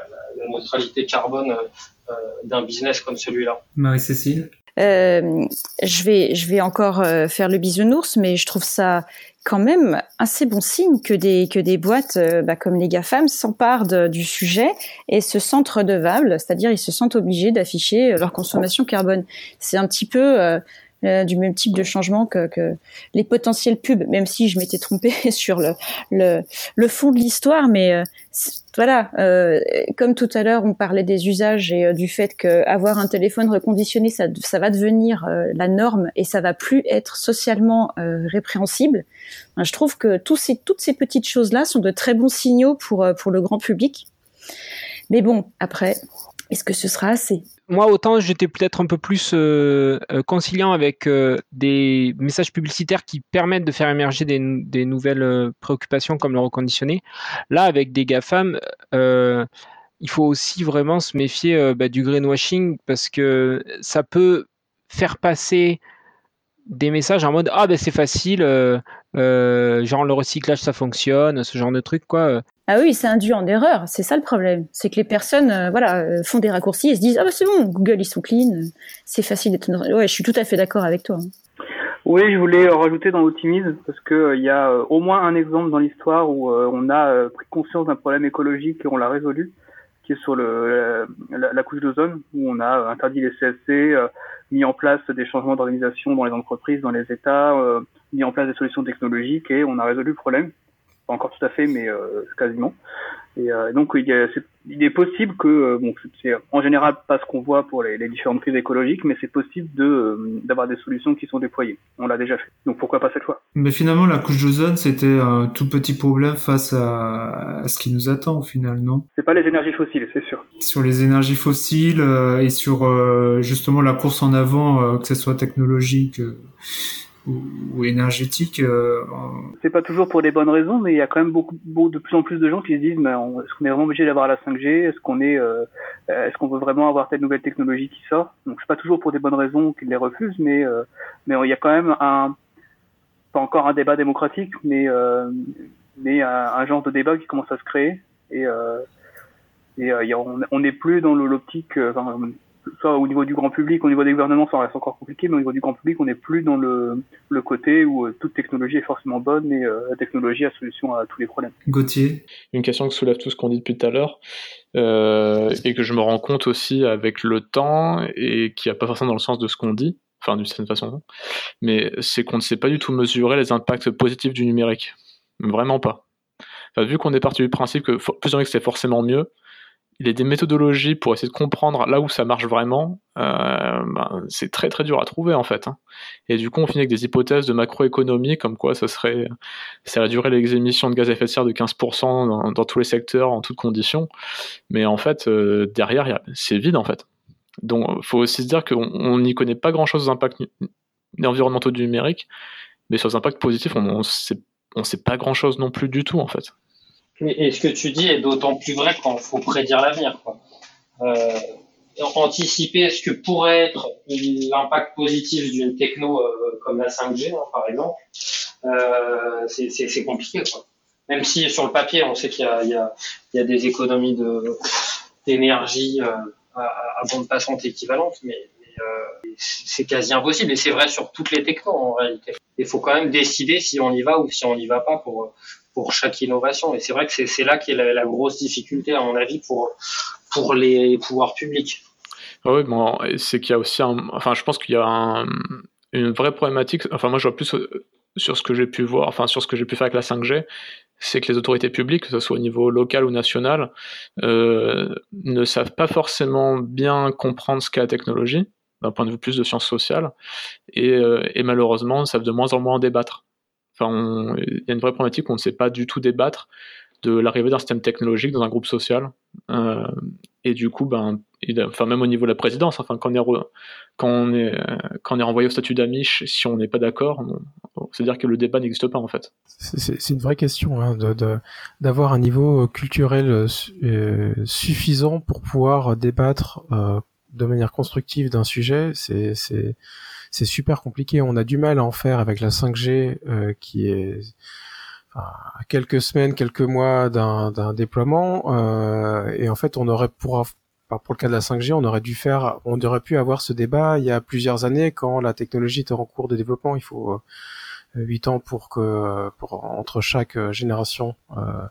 C: neutralité carbone euh, d'un business comme celui-là.
A: Marie-Cécile?
H: Euh, je vais je vais encore euh, faire le bisounours mais je trouve ça quand même assez bon signe que des que des boîtes bah, comme les GAFAM s'emparent du sujet et se sentent redevables, c'est-à-dire ils se sentent obligés d'afficher leur consommation carbone. C'est un petit peu euh, du même type de changement que, que, les potentiels pubs, même si je m'étais trompée (laughs) sur le, le, le fond de l'histoire, mais euh, voilà, euh, comme tout à l'heure on parlait des usages et du fait qu'avoir un téléphone reconditionné, ça, ça va devenir la norme et ça va plus être socialement répréhensible. je trouve que tous ces, toutes ces petites choses-là sont de très bons signaux pour, pour le grand public. Mais bon, après, est-ce que ce sera assez?
F: Moi, autant j'étais peut-être un peu plus euh, euh, conciliant avec euh, des messages publicitaires qui permettent de faire émerger des, nouvelles préoccupations comme le reconditionné. Là, avec des GAFAM, il faut aussi vraiment se méfier bah, du greenwashing parce que ça peut faire passer des messages en mode ah ben c'est facile, genre le recyclage ça fonctionne, ce genre de truc quoi.
H: Ah oui, c'est induit en erreur, c'est ça le problème. C'est que les personnes euh, voilà, euh, font des raccourcis et se disent Ah bah c'est bon, Google ils sont clean, c'est facile d'être. Ouais, je suis tout à fait d'accord avec toi. Hein.
I: Oui, je voulais rajouter dans l'optimisme parce que euh, il y a au moins un exemple dans l'histoire où on a pris conscience d'un problème écologique et on l'a résolu, qui est sur le, la, couche d'ozone, où on a interdit les CSC, mis en place des changements d'organisation dans les entreprises, dans les États, mis en place des solutions technologiques et on a résolu le problème pas encore tout à fait, mais euh, quasiment. Et euh, donc il, est, il est possible que, euh, bon, c'est en général pas ce qu'on voit pour les, les, différentes crises écologiques, mais c'est possible de d'avoir des solutions qui sont déployées. On l'a déjà fait. Donc pourquoi pas cette fois?
A: Mais finalement, la couche d'ozone, c'était un tout petit problème face à, à, ce qui nous attend au final, non?
I: C'est pas les énergies fossiles, c'est sûr.
A: Sur les énergies fossiles et sur justement la course en avant, que ce soit technologique ou, énergétique. Euh,
I: c'est pas toujours pour des bonnes raisons, mais il y a quand même beaucoup, de plus en plus de gens qui se disent est-ce qu'on est vraiment obligé d'avoir la 5G Est-ce qu'on est, euh, est-ce qu'on veut vraiment avoir telle nouvelle technologie qui sort? Donc c'est pas toujours pour des bonnes raisons qu'ils les refusent, mais euh, mais il y a quand même un pas encore un débat démocratique, mais mais un, genre de débat qui commence à se créer et et on n'est plus dans l'optique soit au niveau du grand public, au niveau des gouvernements, ça reste encore compliqué, mais au niveau du grand public, on n'est plus dans le, le côté où euh, toute technologie est forcément bonne et euh, la technologie a solution à tous les problèmes.
A: Gauthier?
K: Une question que soulève tout ce qu'on dit depuis tout à l'heure, euh, et que je me rends compte aussi avec le temps, et qui n'a pas forcément dans le sens de ce qu'on dit, enfin d'une certaine façon, mais c'est qu'on ne sait pas du tout mesurer les impacts positifs du numérique. Vraiment pas. Enfin, vu qu'on est parti du principe que plus que c'est forcément mieux, il y a des méthodologies pour essayer de comprendre là où ça marche vraiment. Euh, ben, c'est très très dur à trouver en fait. Hein. Et du coup, on finit avec des hypothèses de macroéconomie comme quoi ça serait, ça réduirait les émissions de gaz à effet de serre de 15% dans, tous les secteurs, en toutes conditions. Mais en fait, euh, derrière, c'est vide en fait. Donc, il faut aussi se dire qu'on n'y connaît pas grand chose aux impacts environnementaux du numérique, mais sur les impacts positifs, on ne sait pas grand chose non plus du tout en fait.
C: Et ce que tu dis est d'autant plus vrai quand il faut prédire l'avenir. Euh, anticiper ce que pourrait être l'impact positif d'une techno euh, comme la 5G, hein, par exemple, euh, c'est compliqué. Quoi. Même si sur le papier, on sait qu'il y, a des économies d'énergie euh, à, à, bande passante équivalente, mais, c'est quasi impossible. Et c'est vrai sur toutes les technos en réalité. Il faut quand même décider si on y va ou si on n'y va pas pour pour chaque innovation. Et c'est vrai que c'est là qu'est la, la, grosse difficulté, à mon avis, pour, pour les pouvoirs publics.
K: Ah oui, bon, c'est qu'il y a aussi un, enfin, je pense qu'il y a un, une vraie problématique. Enfin, moi, je vois plus sur ce que j'ai pu voir, enfin sur ce que j'ai pu faire avec la 5G, c'est que les autorités publiques, que ce soit au niveau local ou national, euh, ne savent pas forcément bien comprendre ce qu'est la technologie, d'un point de vue plus de sciences sociales, et, euh, et malheureusement savent de moins en moins en débattre. Enfin, il y a une vraie problématique où on ne sait pas du tout débattre de l'arrivée d'un système technologique dans un groupe social. Euh, et du coup, ben, enfin, même au niveau de la présidence, enfin, quand on est, quand on est, quand on est renvoyé au statut d'amiche, si on n'est pas d'accord, c'est-à-dire que le débat n'existe pas en fait.
J: C'est une vraie question hein, d'avoir un niveau culturel euh, suffisant pour pouvoir débattre euh, de manière constructive d'un sujet. C'est c'est super compliqué. On a du mal à en faire avec la 5G euh, qui est à quelques semaines, quelques mois d'un déploiement. Euh, et en fait, on aurait pour pour le cas de la 5G, on aurait dû faire, on aurait pu avoir ce débat il y a plusieurs années quand la technologie était en cours de développement. Il faut euh, huit ans pour que pour entre chaque génération. Euh,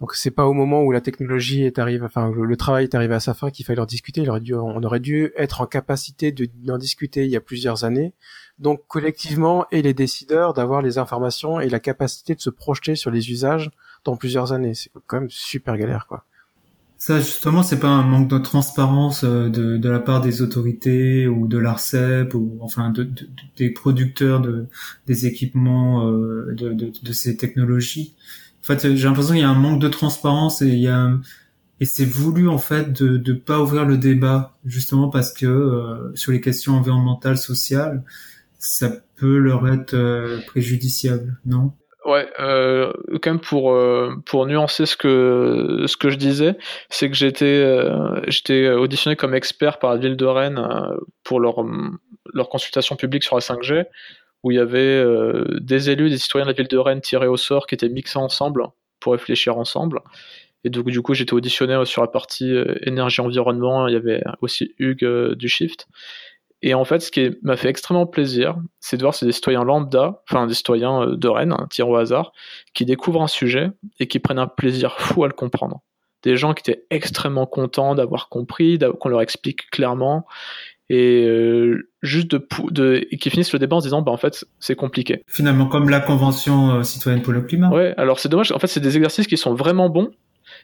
J: donc c'est pas au moment où la technologie est arrivée, enfin le, travail est arrivé à sa fin qu'il fallait en discuter. On aurait dû être en capacité d'en discuter il y a plusieurs années. Donc collectivement et les décideurs d'avoir les informations et la capacité de se projeter sur les usages dans plusieurs années. C'est quand même super galère quoi.
A: Ça justement, c'est pas un manque de transparence euh, de, la part des autorités ou de l'Arcep ou enfin de, de, des producteurs de des équipements euh, de, ces technologies. En fait, j'ai l'impression qu'il y a un manque de transparence et il y a et c'est voulu en fait de de pas ouvrir le débat justement parce que euh, sur les questions environnementales, sociales, ça peut leur être euh, préjudiciable, non?
K: Ouais, euh, quand même pour euh, pour nuancer ce que ce que je disais, c'est que j'étais euh, j'étais auditionné comme expert par la ville de Rennes pour leur leur consultation publique sur la 5G où il y avait euh, des élus, des citoyens de la ville de Rennes tirés au sort qui étaient mixés ensemble pour réfléchir ensemble. Et donc du coup j'étais auditionné sur la partie euh, énergie environnement. Il y avait aussi Hugues euh, du Shift. Et en fait, ce qui m'a fait extrêmement plaisir, c'est de voir ces citoyens lambda, enfin des citoyens de Rennes, hein, tirés au hasard, qui découvrent un sujet et qui prennent un plaisir fou à le comprendre. Des gens qui étaient extrêmement contents d'avoir compris, qu'on leur explique clairement, et euh, juste de, de et qui finissent le débat en se disant bah en fait c'est compliqué.
A: Finalement comme la convention euh, citoyenne pour le climat.
K: Ouais, alors c'est dommage en fait c'est des exercices qui sont vraiment bons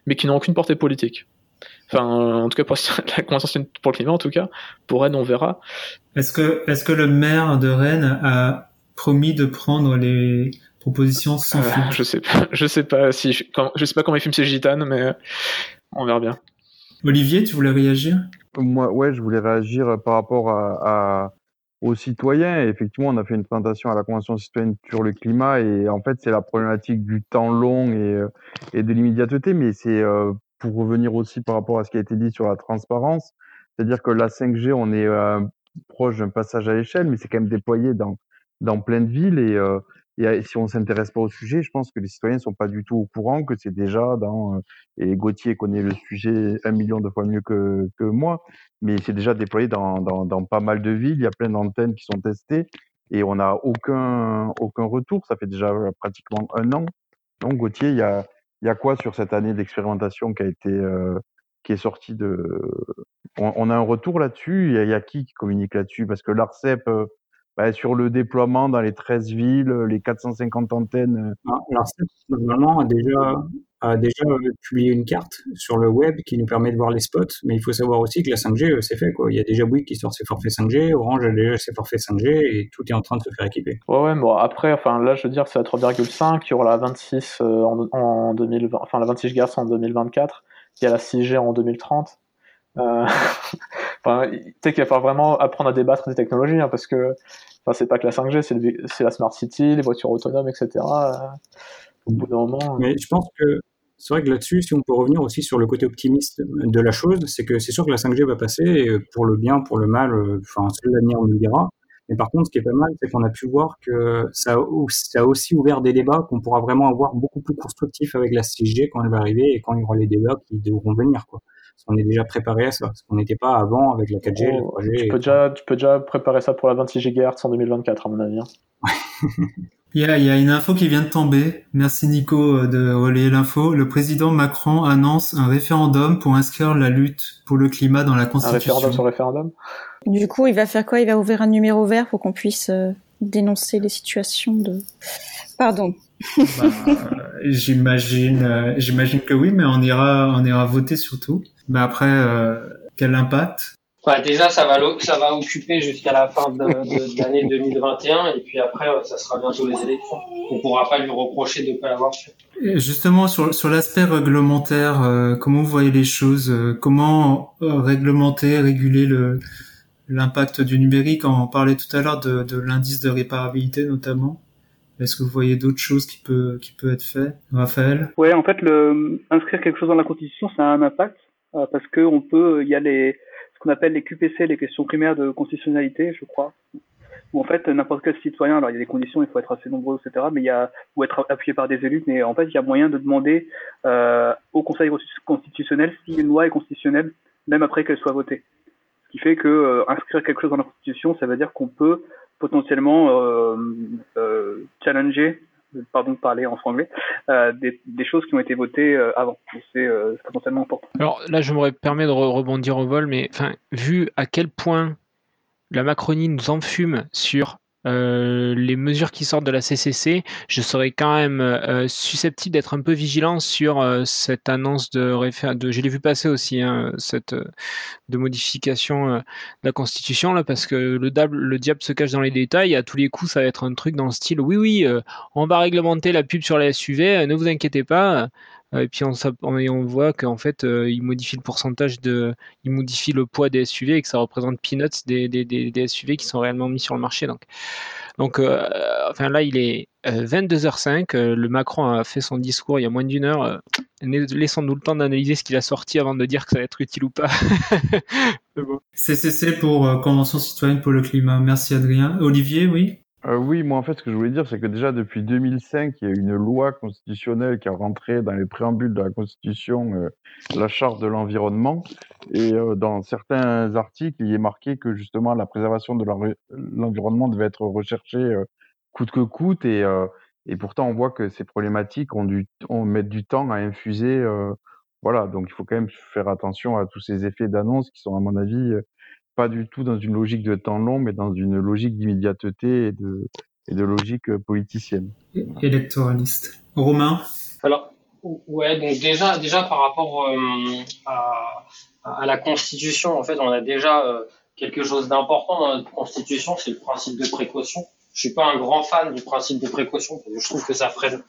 K: mais qui n'ont aucune portée politique. Enfin en tout cas pour (laughs) la convention citoyenne pour le climat en tout cas pour Rennes on verra.
A: Est-ce que est-ce que le maire de Rennes a promis de prendre les propositions sans euh,
K: Je sais pas, je sais pas si je, je sais pas comment il filme ses gitanes mais on verra bien.
A: Olivier, tu voulais réagir?
L: Moi, ouais, je voulais réagir par rapport à, aux citoyens. Effectivement, on a fait une présentation à la Convention citoyenne sur le climat. Et en fait, c'est la problématique du temps long et, euh, et de l'immédiateté. Mais c'est euh, pour revenir aussi par rapport à ce qui a été dit sur la transparence. C'est-à-dire que la 5G, on est euh, proche d'un passage à l'échelle, mais c'est quand même déployé dans, dans plein de villes. Et, et si on s'intéresse pas au sujet, je pense que les citoyens sont pas du tout au courant que c'est déjà dans, euh, et Gauthier connaît le sujet un million de fois mieux que, moi, mais c'est déjà déployé dans, dans, pas mal de villes, il y a plein d'antennes qui sont testées et on n'a aucun, aucun retour, ça fait déjà pratiquement un an. Donc Gauthier, il y a, il y a quoi sur cette année d'expérimentation qui a été, euh, qui est sortie de, on, a un retour là-dessus, il y y a qui qui communique là-dessus? Parce que l'Arcep, euh, bah, sur le déploiement dans les 13 villes, les 450 antennes
G: euh. ah, normalement, a déjà, a déjà publié une carte sur le web qui nous permet de voir les spots, mais il faut savoir aussi que la 5G, euh, c'est fait. Quoi. Il y a déjà Bouygues qui sort ses forfaits 5G, Orange a déjà ses forfaits 5G, et tout est en train de se faire équiper.
K: Ouais, ouais, bon, après, enfin, là, je veux dire, c'est à 3,5, il y aura la 26 euh, en, en 2020, enfin, la 26 GHz en 2024, il y a la 6G en 2030. Euh, (laughs) enfin, tu sais qu'il va falloir vraiment apprendre à débattre des technologies, hein, parce que enfin, c'est pas que la 5G, c'est la smart city, les voitures autonomes, etc. Euh, au bout d'un moment.
G: Euh. Mais je pense que c'est vrai que là-dessus, si on peut revenir aussi sur le côté optimiste de la chose, c'est que c'est sûr que la 5G va passer pour le bien, pour le mal, enfin, seul l'avenir nous le dira. Mais par contre, ce qui est pas mal, c'est qu'on a pu voir que ça, ça a aussi ouvert des débats qu'on pourra vraiment avoir beaucoup plus constructifs avec la 6G quand elle va arriver et quand il y aura les débats qui devront venir. Quoi on est déjà préparé à ça, parce qu'on n'était pas avant avec la 4G, le 3G.
K: Tu peux, déjà, tu peux déjà préparer ça pour la 26 GHz en 2024, à mon avis. Hein. (laughs)
A: il, y a, il y a une info qui vient de tomber. Merci Nico euh, de relayer l'info. Le président Macron annonce un référendum pour inscrire la lutte pour le climat dans la Constitution.
K: Un référendum sur référendum?
H: Du coup, il va faire quoi? Il va ouvrir un numéro vert pour qu'on puisse euh, dénoncer les situations de. Pardon.
A: Bah, j'imagine, euh, j'imagine que oui, mais on ira, on ira voter surtout. Mais après, euh, quel impact?
C: Ouais, déjà, ça va, ça va occuper jusqu'à la fin de, de, l'année 2021, et puis après, ça sera bientôt les élections. On pourra pas lui reprocher de ne pas l'avoir fait.
A: justement, sur, sur l'aspect réglementaire, euh, comment vous voyez les choses? Comment réglementer, réguler le l'impact du numérique? On parlait tout à l'heure de, de l'indice de réparabilité, notamment. Est-ce que vous voyez d'autres choses qui peut qui peut être fait, Raphaël?
I: Ouais, en fait, inscrire quelque chose dans la Constitution, ça a un impact euh, parce que on peut, il y a les ce qu'on appelle les QPC, les questions primaires de constitutionnalité, je crois, où en fait n'importe quel citoyen, alors il y a des conditions, il faut être assez nombreux, etc., mais il y a ou être appuyé par des élus, mais en fait il y a moyen de demander euh, au Conseil constitutionnel si une loi est constitutionnelle, même après qu'elle soit votée. Ce qui fait que euh, inscrire quelque chose dans la Constitution, ça veut dire qu'on peut potentiellement euh, euh, challenger pardon de parler en franglais, euh, des, choses qui ont été votées avant. C'est potentiellement important.
F: Alors là, je me permets de rebondir au vol, mais vu à quel point la Macronie nous enfume sur euh, les mesures qui sortent de la CCC, je serais quand même euh, susceptible d'être un peu vigilant sur euh, cette annonce de référendum. De, je l'ai vu passer aussi, hein, cette de modification de la Constitution là, parce que le diable, le diable se cache dans les détails. À tous les coups, ça va être un truc dans le style, oui, oui, on va réglementer la pub sur la SUV, ne vous inquiétez pas. Et puis on, voit qu'en fait, il modifie le pourcentage de, il modifie le poids des SUV et que ça représente peanuts des, SUV qui sont réellement mis sur le marché. Donc, donc euh, enfin là, il est 22h05. Euh, le Macron a fait son discours il y a moins d'une heure. Laissons-nous le temps d'analyser ce qu'il a sorti avant de dire que ça va être utile ou pas. (laughs)
A: CCC pour Convention citoyenne pour le climat. Merci Adrien. Olivier, oui?
L: Euh, oui, moi en fait, ce que je voulais dire, c'est que déjà depuis 2005, il y a une loi constitutionnelle qui a rentré dans les préambules de la Constitution euh, la charte de l'environnement. Et euh, dans certains articles, il est marqué que justement la préservation de l'environnement devait être recherchée coûte que coûte. Et, et pourtant, on voit que ces problématiques ont du, on met du temps à infuser. voilà, donc il faut quand même faire attention à tous ces effets d'annonce qui sont, à mon avis, pas du tout dans une logique de temps long, mais dans une logique d'immédiateté et de, et de logique euh, politicienne.
A: Électoraliste. Romain?
C: Alors, ouais, donc déjà, déjà par rapport euh, à, à, la Constitution, en fait, on a déjà euh, quelque chose d'important dans notre Constitution, c'est le principe de précaution. Je suis pas un grand fan du principe de précaution, parce que je trouve que ça freine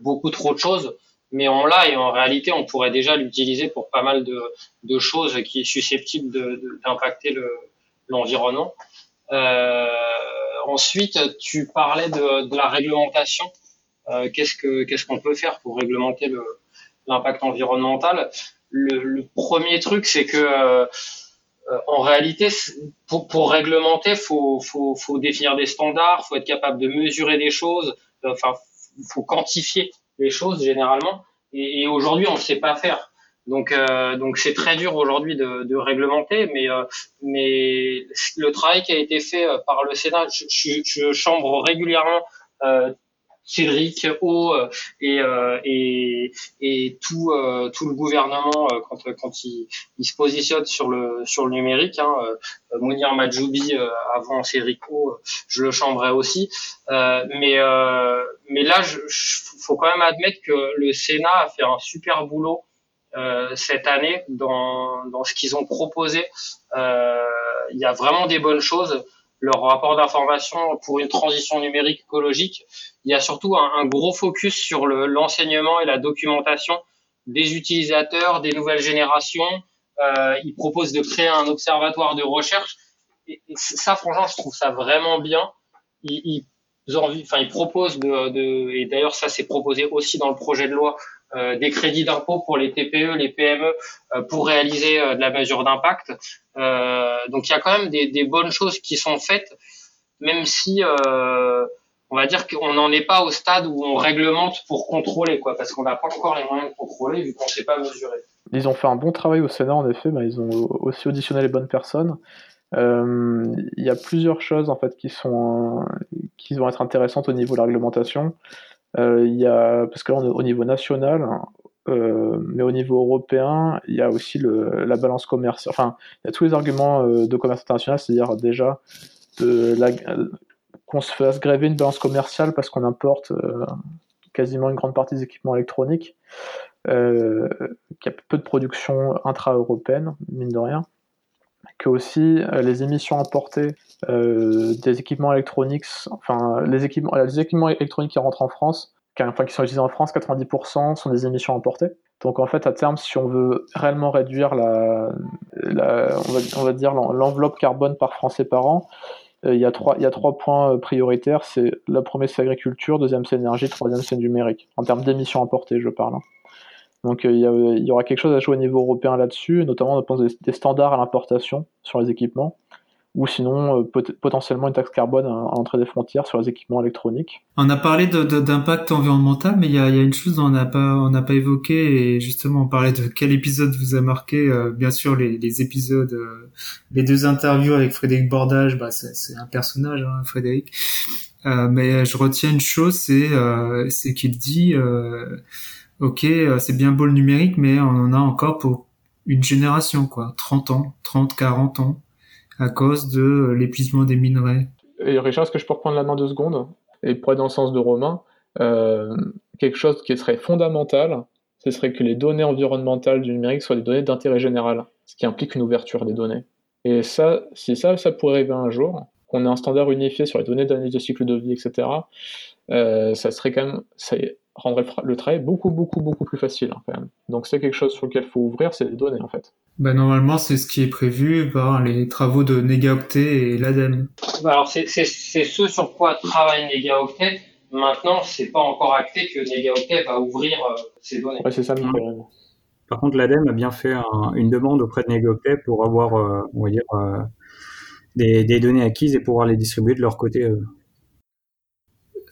C: beaucoup trop de choses mais on l'a et en réalité, on pourrait déjà l'utiliser pour pas mal de, choses qui est susceptible d'impacter l'environnement. euh, ensuite, tu parlais de, la réglementation. Euh, qu'est-ce que qu'est-ce qu'on peut faire pour réglementer l'impact environnemental? Le, le, premier truc, c'est que euh, en réalité, pour, pour réglementer, faut, faut, faut définir des standards, faut être capable de mesurer des choses, enfin, faut quantifier les choses généralement. Et, et aujourd'hui, on ne sait pas faire. Donc, euh, donc c'est très dur aujourd'hui de, de, réglementer, mais, euh, mais le travail qui a été fait euh, par le Sénat, je, je, je chambre régulièrement euh, Cédric O et, euh, et, et tout, euh, tout le gouvernement quand, quand il, il, se positionne sur le, sur le numérique. Hein, Mounir Majoubi avant Cédric O, je le chambrais aussi. mais, mais là, il faut quand même admettre que le Sénat a fait un super boulot cette année dans, dans ce qu'ils ont proposé. Il y a vraiment des bonnes choses leur rapport d'information pour une transition numérique écologique. Il y a surtout un, gros focus sur l'enseignement et la documentation des utilisateurs, des nouvelles générations. Euh, ils proposent de créer un observatoire de recherche. Et, ça, franchement, je trouve ça vraiment bien. Ils, ont enfin, ils proposent de, de et d'ailleurs, ça c'est proposé aussi dans le projet de loi, des crédits d'impôt pour les TPE, les PME, euh, pour réaliser euh, de la mesure d'impact. Euh, donc il y a quand même des, bonnes choses qui sont faites, même si on va dire qu'on n'en est pas au stade où on réglemente pour contrôler, quoi, parce qu'on n'a pas encore les moyens de contrôler vu qu'on ne sait pas mesurer.
K: Ils ont fait un bon travail au Sénat, en effet, mais ils ont aussi auditionné les bonnes personnes. Euh, il y a plusieurs choses en fait qui sont qui vont être intéressantes au niveau de la réglementation. Euh, il y a parce que là on est au niveau national, euh, mais au niveau européen, il y a aussi le, la balance commerciale. Enfin, il y a tous les arguments euh, de commerce international, c'est-à-dire déjà qu'on se fasse gréver une balance commerciale parce qu'on importe quasiment une grande partie des équipements électroniques, qu'il y a peu de production intra-européenne, mine de rien, que aussi euh, les émissions importées euh, des équipements électroniques, enfin les équipements, les équipements électroniques qui rentrent en France, enfin qui sont utilisés en France, 90% sont des émissions importées. Donc en fait, à terme, si on veut réellement réduire la, on, va, dire l'enveloppe carbone par Français par an, euh, il y, a trois, il y a trois points euh, prioritaires. C'est le premier, c'est l'agriculture, deuxième, c'est l'énergie, troisième, c'est numérique. En termes d'émissions importées, je parle. Donc euh, il y, aura quelque chose à jouer au niveau européen là-dessus, notamment on pense des, standards à l'importation sur les équipements ou sinon euh, potentiellement une taxe carbone à, l'entrée des frontières sur les équipements électroniques.
A: On a parlé d'impact environnemental, mais il y a, une chose dont on n'a pas on pas évoqué et justement on parlait de quel épisode vous a marqué. Euh, bien sûr les, épisodes, les deux interviews avec Frédéric Bordage, bah c'est un personnage, hein, Frédéric. mais je retiens une chose, c'est qu'il dit, ok, c'est bien beau le numérique, mais on en a encore pour une génération, quoi, 30 ans, 30, 40 ans à cause de l'épuisement des minerais.
K: Et Richard, est-ce que je peux reprendre la main deux secondes? Et pour être dans le sens de Romain, euh, quelque chose qui serait fondamental, ce serait que les données environnementales du numérique soient des données d'intérêt général, ce qui implique une ouverture des données. Et ça, si ça, ça pourrait arriver un jour, qu'on ait un standard unifié sur les données d'analyse de cycle de vie, etc., euh, ça serait quand même, ça rendrait le travail beaucoup, beaucoup, beaucoup plus facile hein, quand même. Donc c'est quelque chose sur lequel il faut ouvrir, c'est les données en fait.
A: Bah, normalement, c'est ce qui est prévu par les travaux de Negaoctet et l'ADEME.
C: Bah, alors, c'est ce sur quoi travaille Negaoctet. Maintenant, c'est pas encore acté que Negaoctet va ouvrir euh, ses données.
K: Ouais, c'est ça
G: Par contre, l'ADEME a bien fait une demande auprès de Negaoctet pour avoir, euh, on va dire, euh, des, des, données acquises et pouvoir les distribuer de leur côté.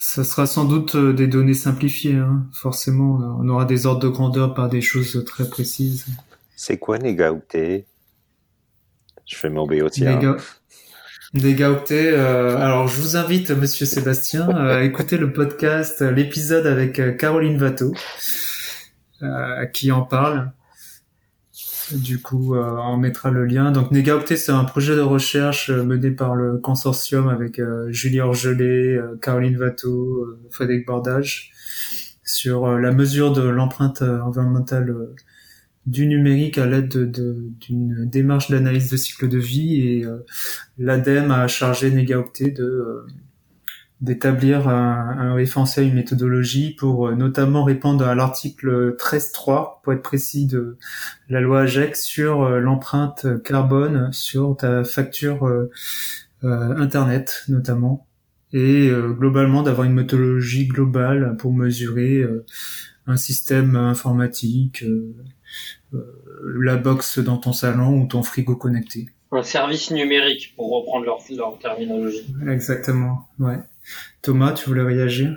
A: Ça sera sans doute des données simplifiées, hein. forcément. On aura des ordres de grandeur par des choses très précises.
D: C'est quoi Negaouté Je fais mon BOTR.
A: Negaouté, euh, alors je vous invite, monsieur Sébastien, à écouter le podcast, l'épisode avec euh, Caroline Vato, euh, qui en parle. Du coup, euh, on mettra le lien. Donc Negaoctet, c'est un projet de recherche mené par le consortium avec Julie Orgelet, Caroline Vato, Frédéric Bordage, sur la mesure de l'empreinte environnementale du numérique à l'aide d'une démarche d'analyse de cycle de vie et euh, l'ADEME a chargé Negaoctet de euh, d'établir un, un, référentiel, une méthodologie pour euh, notamment répondre à l'article 13.3, pour être précis, de la loi AGEC sur l'empreinte carbone sur ta facture Internet notamment, et globalement d'avoir une méthodologie globale pour mesurer un système informatique, euh, la box dans ton salon ou ton frigo connecté.
C: Un service numérique, pour reprendre leur, leur terminologie.
A: Exactement, ouais. Thomas, tu voulais réagir?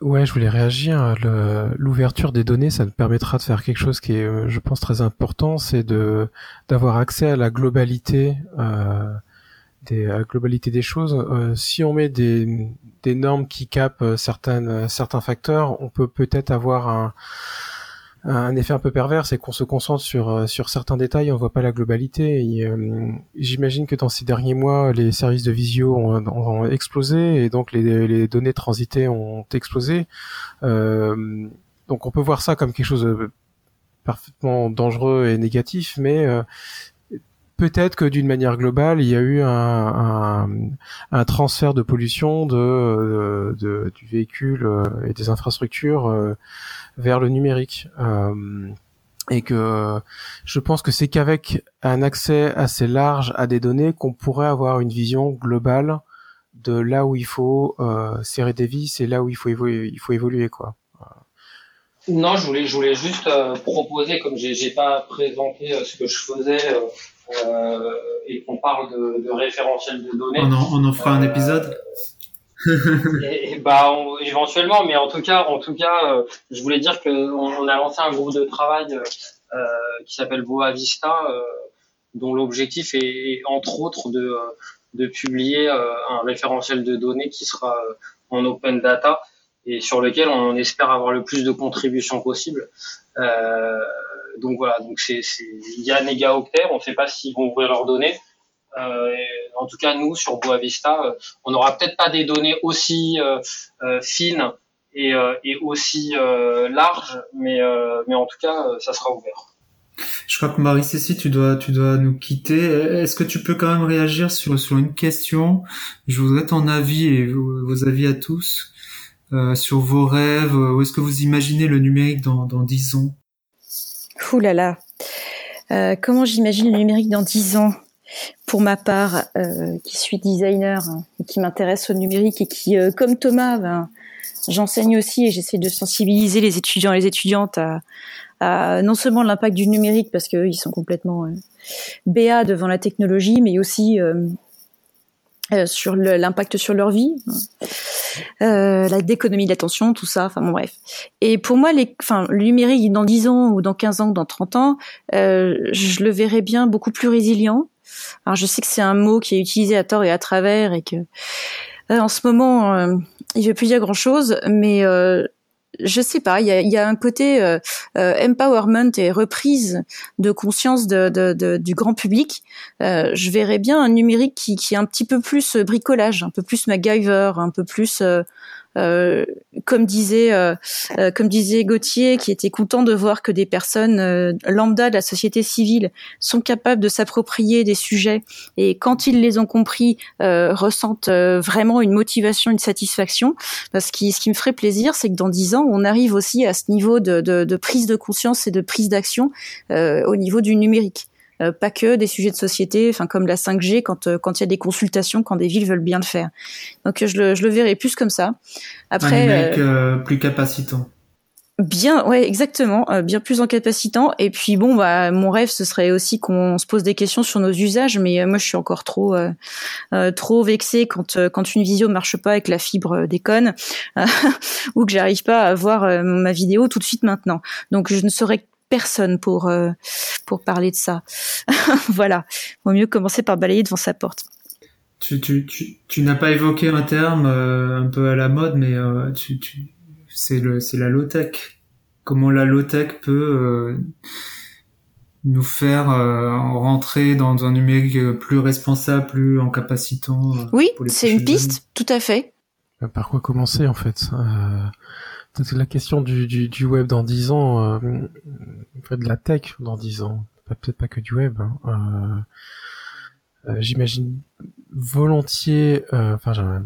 J: Ouais, je voulais réagir. L'ouverture des données, ça nous permettra de faire quelque chose qui est, euh, je pense, très important, c'est de d'avoir accès à la globalité euh, des à la globalité des choses. Euh, si on met des, des normes qui capent certaines certains facteurs, on peut peut-être avoir un un effet un peu pervers, c'est qu'on se concentre sur euh, sur certains détails, on voit pas la globalité. Euh, j'imagine que dans ces derniers mois, les services de visio ont, explosé et donc les, les, données transitées ont explosé. Euh, donc on peut voir ça comme quelque chose de parfaitement dangereux et négatif, mais peut-être que d'une manière globale, il y a eu un, un, un transfert de pollution de, de, du véhicule et des infrastructures vers le numérique. Euh, et que je pense que c'est qu'avec un accès assez large à des données qu'on pourrait avoir une vision globale de là où il faut euh, serrer des vis et là où il faut évoluer, il faut évoluer quoi.
C: Non, je voulais, je voulais juste euh, proposer, comme j'ai, pas présenté euh, ce que je faisais euh, et qu'on parle de, de référentiel de données.
A: On en, on en fera un épisode (laughs)
C: et, bah éventuellement, mais en tout cas, en tout cas, euh, je voulais dire que on, a lancé un groupe de travail euh, qui s'appelle Boa Vista, euh, dont l'objectif est, entre autres de de publier un référentiel de données qui sera en open data et sur lequel on espère avoir le plus de contributions possible. Donc voilà, donc c'est il y a Negaoctet, on ne sait pas s'ils vont ouvrir leurs données. en tout cas, nous, sur Boavista, on n'aura peut-être pas des données aussi fines et, et aussi larges, mais, mais en tout cas, ça sera ouvert.
A: Je crois que Marie-Cécile, tu dois, tu dois nous quitter. Est-ce que tu peux quand même réagir sur, sur une question? Je voudrais ton avis et vos, avis à tous euh, sur vos rêves. Où est-ce que vous imaginez le numérique dans, dans 10 ans?
H: Ouh là là. Euh, comment j'imagine le numérique dans 10 ans? Pour ma part, euh, qui suis designer hein, qui m'intéresse au numérique et qui, euh, comme Thomas, ben, j'enseigne aussi et j'essaie de sensibiliser les étudiants et les étudiantes à, non seulement l'impact du numérique parce qu'eux ils sont complètement béats devant la technologie, mais aussi sur l'impact sur leur vie, euh, la d'économie d'attention, tout ça, enfin bon bref. Et pour moi, les, enfin, le numérique dans 10 ans ou dans 15 ans ou dans 30 ans, euh, je le verrais bien beaucoup plus résilient. Alors je sais que c'est un mot qui est utilisé à tort et à travers et que en ce moment, il ne veut plus dire grand-chose, mais je sais pas, il y a, y a, un côté euh, euh, empowerment et reprise de conscience de, de, du grand public. Euh, je verrais bien un numérique qui, qui est un petit peu plus bricolage, un peu plus MacGyver, un peu plus comme disait euh, euh, comme disait Gauthier, qui était content de voir que des personnes lambda de la société civile sont capables de s'approprier des sujets et quand ils les ont compris ressentent vraiment une motivation, une satisfaction. Parce que ce qui me ferait plaisir, c'est que dans dix ans, on arrive aussi à ce niveau de, de, de prise de conscience et de prise d'action au niveau du numérique. Euh, pas que des sujets de société, enfin comme la 5G quand euh, quand il y a des consultations, quand des villes veulent bien le faire. Donc je le je le verrai plus comme ça.
A: Après, un plus capacitant.
H: Bien, ouais, exactement, bien plus incapacitant. Et puis bon, bah, mon rêve, ce serait aussi qu'on se pose des questions sur nos usages. Mais moi, je suis encore trop, trop vexée quand quand une visio marche pas avec la fibre déconne, (laughs) ou que j'arrive pas à voir ma vidéo tout de suite maintenant. Donc, je ne saurais personne pour euh, pour parler de ça. (laughs) voilà, vaut mieux commencer par balayer devant sa porte.
A: Tu, tu, tu, tu n'as pas évoqué un terme euh, un peu à la mode, mais euh, tu, tu, c'est le c'est la low tech. Comment la low tech peut nous faire rentrer dans un numérique plus responsable, plus en capacitant.
H: oui, c'est une piste, tout à fait.
J: Par quoi commencer en fait? La question du, du, du, web dans 10 ans, euh, de la tech dans 10 ans, peut-être pas que du web. Hein. Euh, euh, J'imagine volontiers, euh, enfin,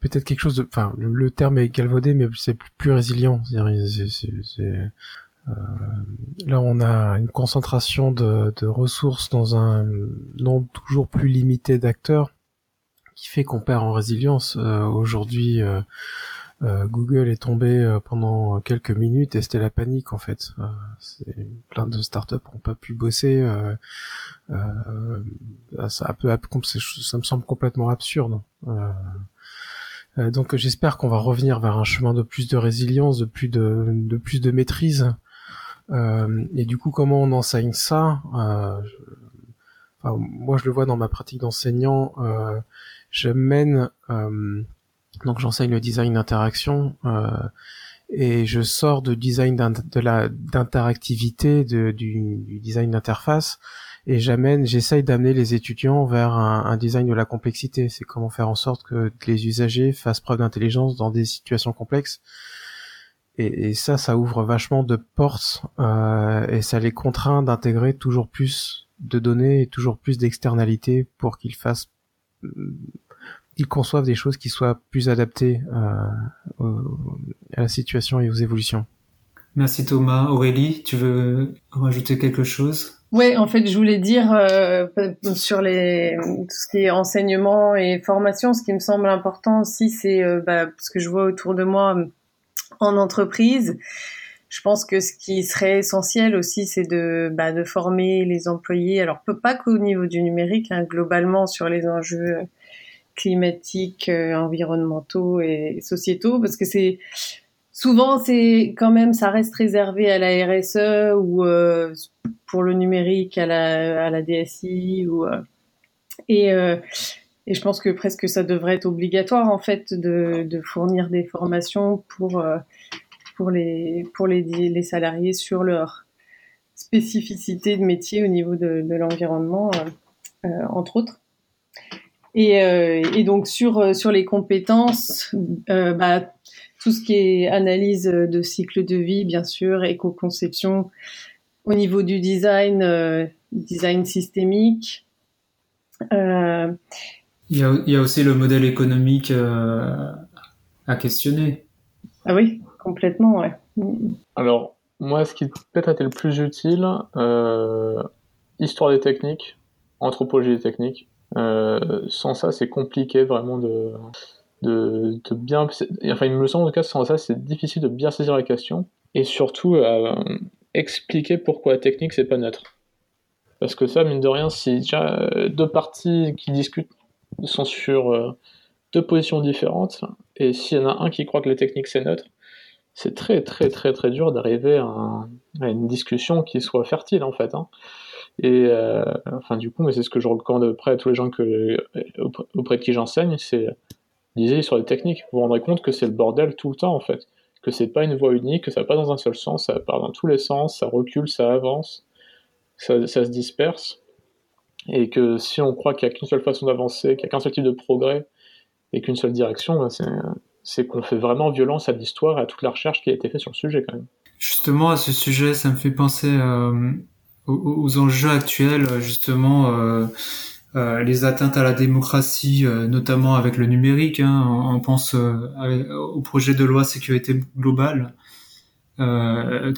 J: peut-être quelque chose de, enfin, le, terme est galvaudé, mais c'est plus, résilient. Euh, là, on a une concentration de, de, ressources dans un nombre toujours plus limité d'acteurs qui fait qu'on perd en résilience. Aujourd'hui, euh, Google est tombé euh, pendant quelques minutes et c'était la panique en fait. Euh, plein de startups n'ont pas pu bosser. ça, me semble complètement absurde. donc j'espère qu'on va revenir vers un chemin de plus de résilience, de plus de, de plus de maîtrise. et du coup, comment on enseigne ça? Moi, je le vois dans ma pratique d'enseignant. je mène donc j'enseigne le design d'interaction euh, et je sors de design de d'interactivité du, design d'interface et j'amène, j'essaye d'amener les étudiants vers un, un, design de la complexité. C'est comment faire en sorte que les usagers fassent preuve d'intelligence dans des situations complexes. Et, et, ça, ça ouvre vachement de portes euh, et ça les contraint d'intégrer toujours plus de données et toujours plus d'externalités pour qu'ils fassent ils conçoivent des choses qui soient plus adaptées euh, à la situation et aux évolutions.
A: Merci Thomas. Aurélie, tu veux rajouter quelque chose?
M: Oui, en fait, je voulais dire euh, sur les tout ce qui est enseignement et formation, ce qui me semble important aussi, c'est euh, bah, ce que je vois autour de moi en entreprise. Je pense que ce qui serait essentiel aussi, c'est de, bah, de former les employés. Alors, pas qu'au niveau du numérique, hein, globalement sur les enjeux climatiques, euh, environnementaux et sociétaux, parce que c'est souvent c'est quand même ça reste réservé à la RSE ou euh, pour le numérique à la à la DSI ou euh, et et je pense que presque ça devrait être obligatoire en fait de, de fournir des formations pour pour les pour les, les salariés sur leur spécificité de métier au niveau de, de l'environnement entre autres. Et, et, donc sur sur les compétences, bah, tout ce qui est analyse de cycle de vie, bien sûr, éco-conception, au niveau du design, design systémique.
A: Il y, a, il, y a, aussi le modèle économique à questionner.
M: Ah oui, complètement, ouais.
K: Alors, moi, ce qui peut-être été le plus utile, euh, histoire des techniques, anthropologie des techniques. Euh, sans ça, c'est compliqué vraiment de, de, de, bien. Enfin, il me semble en tout cas, sans ça, c'est difficile de bien saisir la question et surtout euh, expliquer pourquoi la technique, c'est pas neutre. Parce que ça, mine de rien, si déjà deux parties qui discutent sont sur deux positions différentes, et s'il y en a un qui croit que la technique c'est neutre, c'est très très très très dur d'arriver à, une discussion qui soit fertile en fait. Hein. Et euh, enfin du coup, mais c'est ce que je recommande auprès à tous les gens que, auprès de qui j'enseigne, c'est lisez sur les techniques. Vous vous rendrez compte que c'est le bordel tout le temps en fait, que c'est pas une voie unique, que ça va pas dans un seul sens, ça part dans tous les sens, ça recule, ça avance, ça, ça se disperse, et que si on croit qu'il n'y a qu'une seule façon d'avancer, qu'il n'y a qu'un seul type de progrès, et qu'une seule direction, ben, c'est qu'on fait vraiment violence à l'histoire et à toute la recherche qui a été faite sur le sujet quand même.
A: Justement, à ce sujet, ça me fait penser euh, aux, enjeux actuels, justement, euh, euh, les atteintes à la démocratie, euh, notamment avec le numérique. Hein, on, pense euh, au projet de loi sécurité globale.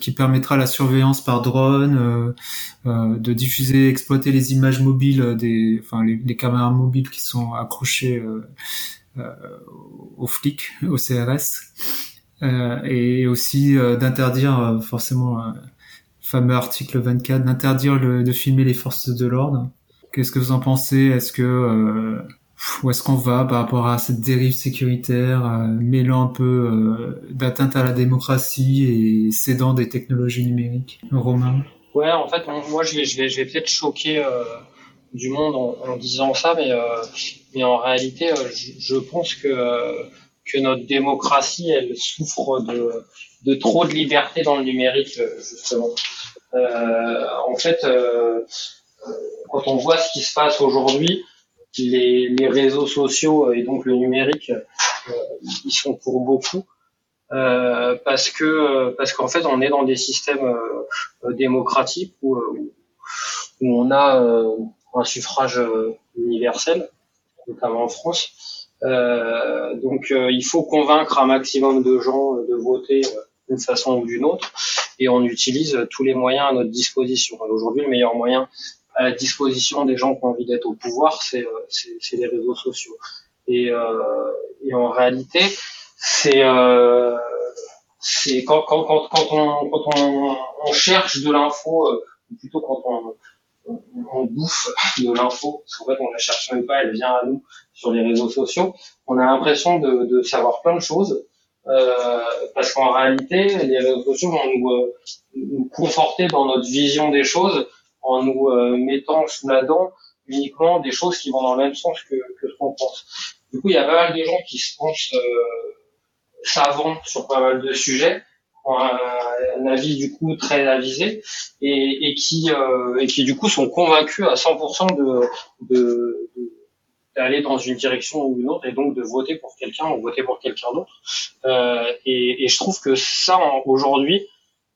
A: qui permettra la surveillance par drone, de diffuser, exploiter les images mobiles des, enfin les, les caméras mobiles qui sont accrochées euh, aux flics, au CRS, euh, et aussi euh, d'interdire forcément fameux article 24, d'interdire de filmer les forces de l'ordre. Qu'est-ce que vous en pensez? Est-ce que où est-ce qu'on va par rapport à cette dérive sécuritaire, mêlant un peu d'atteinte à la démocratie et cédant des technologies numériques? Romain?
C: Ouais, en fait, moi, je vais, je vais, je vais peut-être choquer du monde en, disant ça, mais, euh, mais en réalité, euh, je, pense que, euh, que notre démocratie, elle souffre de, de trop de liberté dans le numérique, justement. En fait, quand on voit ce qui se passe aujourd'hui, les, réseaux sociaux et donc le numérique, ils sont pour beaucoup. Euh, parce que parce qu'en fait on est dans des systèmes euh, démocratiques où, on a un suffrage euh, universel, notamment en France. Euh, donc euh, il faut convaincre un maximum de gens de voter d'une façon ou d'une autre, et on utilise tous les moyens à notre disposition. Aujourd'hui, le meilleur moyen à la disposition des gens qui ont envie d'être au pouvoir, c'est les réseaux sociaux. Et, euh, et en réalité, c'est euh, quand, quand, quand, quand, on, quand on, on cherche de l'info, plutôt quand on, on, bouffe de l'info, parce qu'en fait on la cherche même pas, elle vient à nous sur les réseaux sociaux. On a l'impression de, de, savoir plein de choses, euh, parce qu'en réalité les réseaux sociaux vont nous, euh, nous, conforter dans notre vision des choses en nous euh, mettant sous la dent uniquement des choses qui vont dans le même sens que, que ce qu'on pense. Du coup, il y a pas mal de gens qui se pensent euh, savants sur pas mal de sujets, un, avis du coup très avisé et, et qui euh, et qui du coup sont convaincus à 100% de, de, d'aller dans une direction ou une autre et donc de voter pour quelqu'un ou voter pour quelqu'un d'autre. Euh, et, et, je trouve que ça aujourd'hui,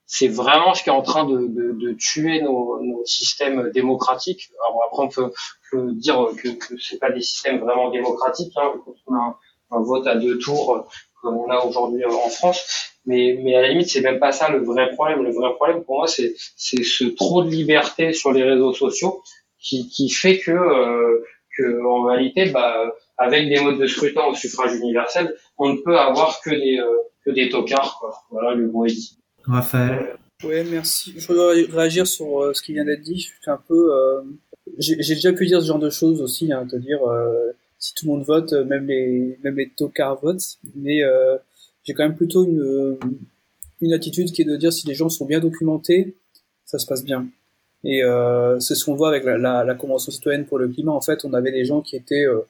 C: c'est vraiment ce qui est en train de, de, de tuer nos, nos, systèmes démocratiques. Alors après on peut, peut dire que, que c'est pas des systèmes vraiment démocratiques. Hein, quand on a un, vote à deux tours comme on a aujourd'hui en France. Mais, mais à la limite, c'est même pas ça le vrai problème. Le vrai problème pour moi, c'est, c'est ce trop de liberté sur les réseaux sociaux qui, qui fait que, euh, que en réalité, bah, avec des modes de scrutin au suffrage universel, on ne peut avoir que des, euh, que des tocards. Quoi. Voilà, le gros est dit.
A: Raphaël.
N: Oui, merci. Je voudrais réagir sur euh, ce qui vient d'être dit. Je suis un peu. Euh, j'ai déjà pu dire ce genre de choses aussi, hein, à dire euh, si tout le monde vote, même les même les tocards votent. Mais euh, j'ai quand même plutôt une une attitude qui est de dire si les gens sont bien documentés, ça se passe bien. Et euh, c'est ce qu'on voit avec la, la, la, convention citoyenne pour le climat. En fait, on avait des gens qui étaient euh,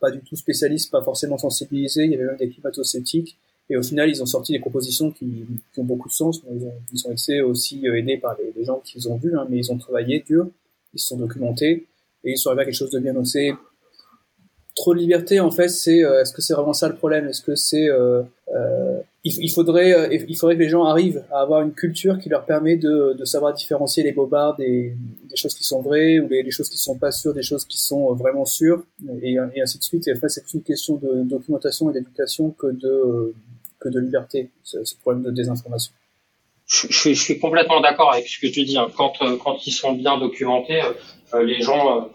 N: pas du tout spécialistes, pas forcément sensibilisés. Il y avait même des climato-sceptiques. Et au final, ils ont sorti des propositions qui, qui ont beaucoup de sens. Ils ont, ils ont été aussi aidés par les, les gens qu'ils ont vus, hein, mais ils ont travaillé dur, ils se sont documentés et ils sont arrivés à quelque chose de bien. Donc c'est trop de liberté en fait. C'est est-ce que c'est vraiment ça le problème? Est-ce que c'est il, faudrait il faudrait que les gens arrivent à avoir une culture qui leur permet de, de savoir différencier les bobards des, des choses qui sont vraies ou les, choses qui sont pas sûres des choses qui sont vraiment sûres et, ainsi de suite. Et fait, c'est plus une question de documentation et d'éducation que de que de liberté, ce, problème de désinformation.
C: Je, je, suis complètement d'accord avec ce que tu dis. Hein. Quand, euh, quand ils sont bien documentés, euh, euh, les gens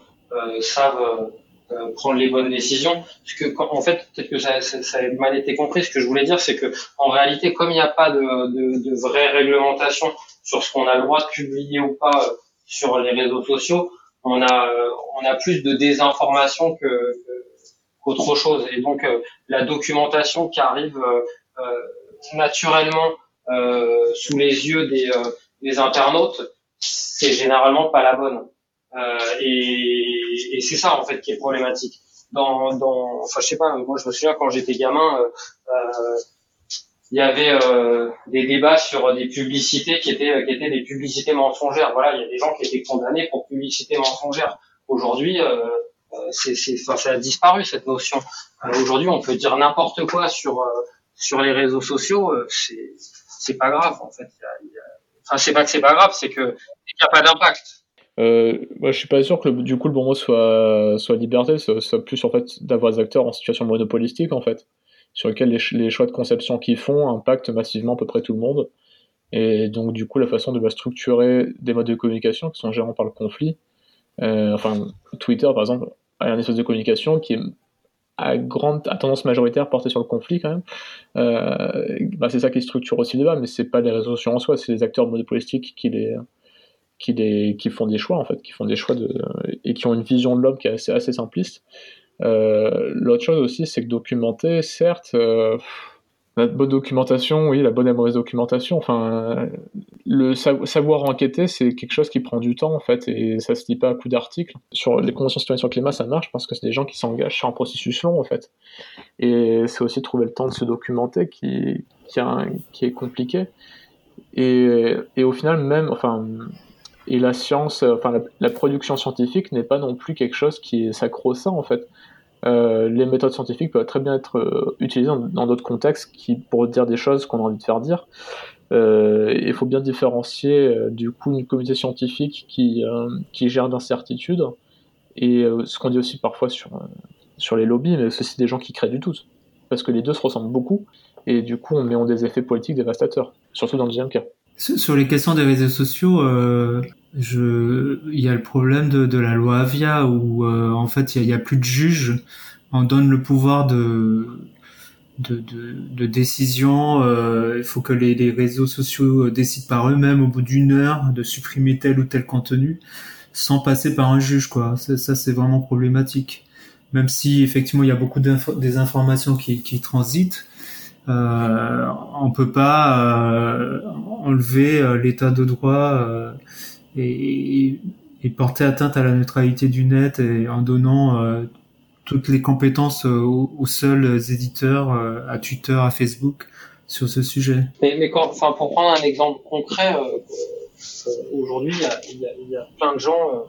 C: savent prendre les bonnes décisions. Parce que, en fait, peut-être que ça, ça, a mal été compris. Ce que je voulais dire, c'est que, en réalité, comme il n'y a pas de, de, de, vraie réglementation sur ce qu'on a le droit de publier ou pas sur les réseaux sociaux, on a, on a plus de désinformation que, qu'autre chose. Et donc, la documentation qui arrive euh, naturellement euh, sous les yeux des, euh, des internautes, c'est généralement pas la bonne. Et, et c'est ça en fait qui est problématique. Dans, dans, enfin je sais pas, moi je me souviens quand j'étais gamin, il y avait euh, des débats sur des publicités qui étaient qui étaient des publicités mensongères. Voilà, il y a des gens qui étaient condamnés pour publicité mensongère. Aujourd'hui, euh, c'est, c'est, enfin, ça a disparu cette notion. aujourd'hui, on peut dire n'importe quoi sur sur les réseaux sociaux, euh, c'est c'est pas grave en fait. Enfin, c'est pas que c'est pas grave, c'est que qu'il n'y a pas d'impact.
K: Euh, moi, je suis pas sûr que le, du coup le bon mot soit soit liberté, soit, plus en fait d'avoir des acteurs en situation monopolistique en fait, sur lesquels les, choix de conception qu'ils font impactent massivement à peu près tout le monde. Et donc du coup la façon de structurer des modes de communication qui sont gérés par le conflit. Euh, enfin Twitter par exemple a un espèce de communication qui est à grande à tendance majoritaire portée sur le conflit quand même. Euh, bah c'est ça qui structure aussi le débat, mais c'est pas les réseaux sociaux en soi, c'est les acteurs monopolistiques qui les qui font des choix en fait, qui font des choix et qui ont une vision de l'homme qui est assez, simpliste. Euh, L'autre chose aussi, c'est que documenter, certes, euh, la bonne documentation, oui, la bonne et mauvaise documentation. Enfin, le savoir enquêter, c'est quelque chose qui prend du temps en fait, et ça se dit pas à coup d'article. Sur les conventions citoyennes sur le climat, ça marche parce que c'est des gens qui s'engagent sur un processus long en fait. Et c'est aussi trouver le temps de se documenter qui est compliqué. Et, et, au final, même, enfin, et la science, enfin, la, production scientifique n'est pas non plus quelque chose qui est sacro-saint en fait. Euh, les méthodes scientifiques peuvent très bien être euh, utilisées dans d'autres contextes qui, pour dire des choses qu'on a envie de faire dire. Euh, il faut bien différencier du coup une communauté scientifique qui, qui gère d'incertitudes et ce qu'on dit aussi parfois sur, sur les lobbies, mais aussi des gens qui créent du tout. Parce que les deux se ressemblent beaucoup et du coup on met en des effets politiques dévastateurs, surtout dans le deuxième cas.
A: Sur les questions des réseaux sociaux, euh, il y a le problème de, la loi Avia où euh, en fait il y, a, plus de juges. On donne le pouvoir de de, de, de décision. Euh, il faut que les, réseaux sociaux décident par eux-mêmes au bout d'une heure de supprimer tel ou tel contenu sans passer par un juge. Quoi. Ça, c'est vraiment problématique. Même si effectivement il y a beaucoup des informations qui, qui transitent euh, on peut pas euh, enlever euh, l'état de droit euh, et, porter atteinte à la neutralité du net et en donnant toutes les compétences aux, seuls éditeurs, à Twitter, à Facebook sur ce sujet.
C: Mais, pour prendre un exemple concret, aujourd'hui, il y, a, plein de gens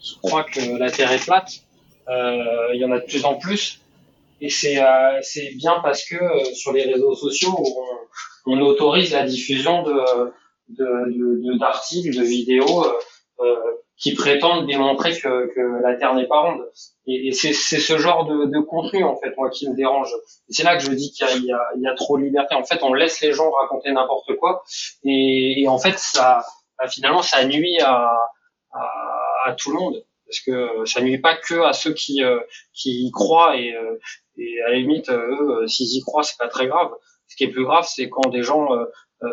C: qui croient que la Terre est plate. Il y en a de plus en plus. Et c'est euh, c'est bien parce que euh, sur les réseaux sociaux, on, on autorise la diffusion de d'articles, de, de, de, vidéos euh, qui prétendent démontrer que, que la Terre n'est pas ronde. Et, et c'est ce genre de, de contenu en fait moi qui me dérange. C'est là que je dis qu'il y, y, y a, trop de liberté. En fait, on laisse les gens raconter n'importe quoi, et, et, en fait ça bah, finalement ça nuit à, à, à tout le monde parce que ça nuit pas que à ceux qui qui y croient et, et à la limite, euh, eux, euh, s'ils y croient, c'est pas très grave. Ce qui est plus grave, c'est quand des gens euh,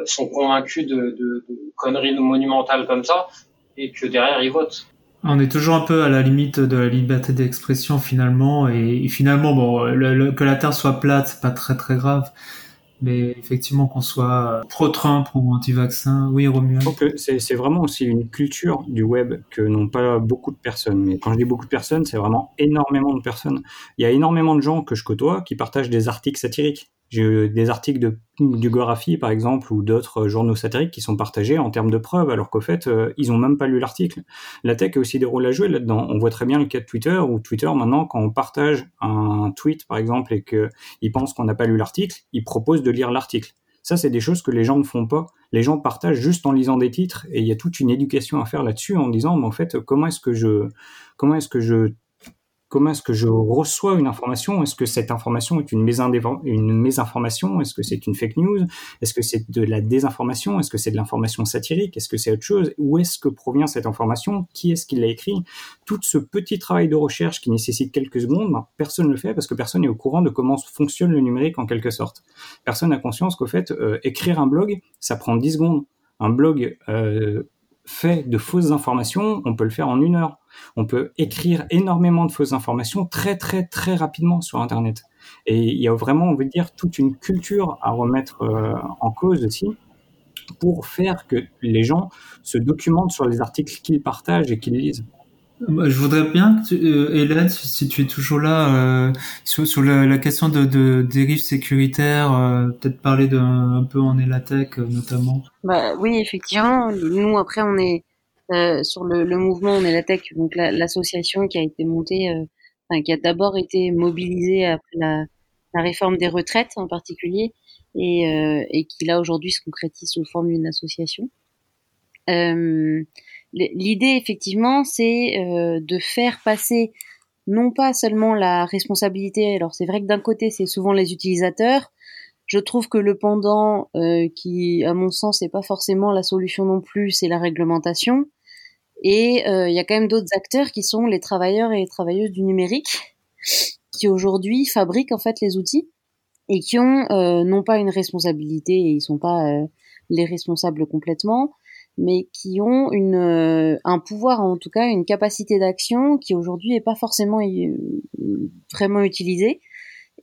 C: sont convaincus de, de, de conneries monumentales comme ça et que derrière ils votent.
A: On est toujours un peu à la limite de la liberté d'expression finalement, et, finalement, bon, que la Terre soit plate, c'est pas très très grave, mais effectivement qu'on soit pro-Trump ou anti-vaccin, oui, Romuald.
G: C'est vraiment aussi une culture du web que n'ont pas beaucoup de personnes. Mais quand je dis beaucoup de personnes, c'est vraiment énormément de personnes. Il y a énormément de gens que je côtoie qui partagent des articles satiriques. J'ai des articles de, du par exemple, ou d'autres journaux satiriques qui sont partagés en termes de preuves, alors qu'au fait, euh, ils ont même pas lu l'article. La tech a aussi des rôles à jouer là-dedans. On voit très bien le cas de Twitter, où Twitter, maintenant, quand on partage un tweet, par exemple, et qu'ils pensent qu'on n'a pas lu l'article, ils proposent de lire l'article. Ça, c'est des choses que les gens ne font pas. Les gens partagent juste en lisant des titres, et il y a toute une éducation à faire là-dessus en disant, mais en fait, comment est-ce que je, comment est-ce que je comment est-ce que je reçois une information? Est-ce que cette information est une, mésinformation? Est-ce que c'est une fake news? Est-ce que c'est de la désinformation? Est-ce que c'est de l'information satirique? Est-ce que c'est autre chose? Où est-ce que provient cette information? Qui est-ce qui l'a écrit? Tout ce petit travail de recherche qui nécessite quelques secondes, ben, personne ne le fait parce que personne n'est au courant de comment fonctionne le numérique en quelque sorte. Personne n'a conscience qu'au fait, euh, écrire un blog, ça prend 10 secondes. Un blog euh, fait de fausses informations, on peut le faire en une heure on peut écrire énormément de fausses informations très très très rapidement sur Internet. Et il y a vraiment, on veut dire, toute une culture à remettre euh, en cause aussi pour faire que les gens se documentent sur les articles qu'ils partagent et qu'ils lisent.
A: Je voudrais bien que euh, Hélène, si tu es toujours là, euh, sur, la, question de, de dérive sécuritaire, peut-être parler d'un un peu en Elatech notamment.
B: Bah oui, effectivement. Nous après, on est euh, sur le, le, mouvement la tech, donc l'association qui a été montée, euh, enfin, qui a d'abord été mobilisée après la, la, réforme des retraites en particulier, et, euh, et qui là aujourd'hui se concrétise sous forme d'une association. L'idée effectivement, c'est de faire passer non pas seulement la responsabilité. Alors c'est vrai que d'un côté, c'est souvent les utilisateurs. Je trouve que le pendant, euh, qui à mon sens n'est pas forcément la solution non plus, c'est la réglementation. Et euh, il y a quand même d'autres acteurs qui sont les travailleurs et les travailleuses du numérique, qui aujourd'hui fabriquent en fait les outils et qui ont euh, non pas une responsabilité et ils sont pas euh, les responsables complètement, mais qui ont une un pouvoir en tout cas une capacité d'action qui aujourd'hui est pas forcément vraiment utilisée.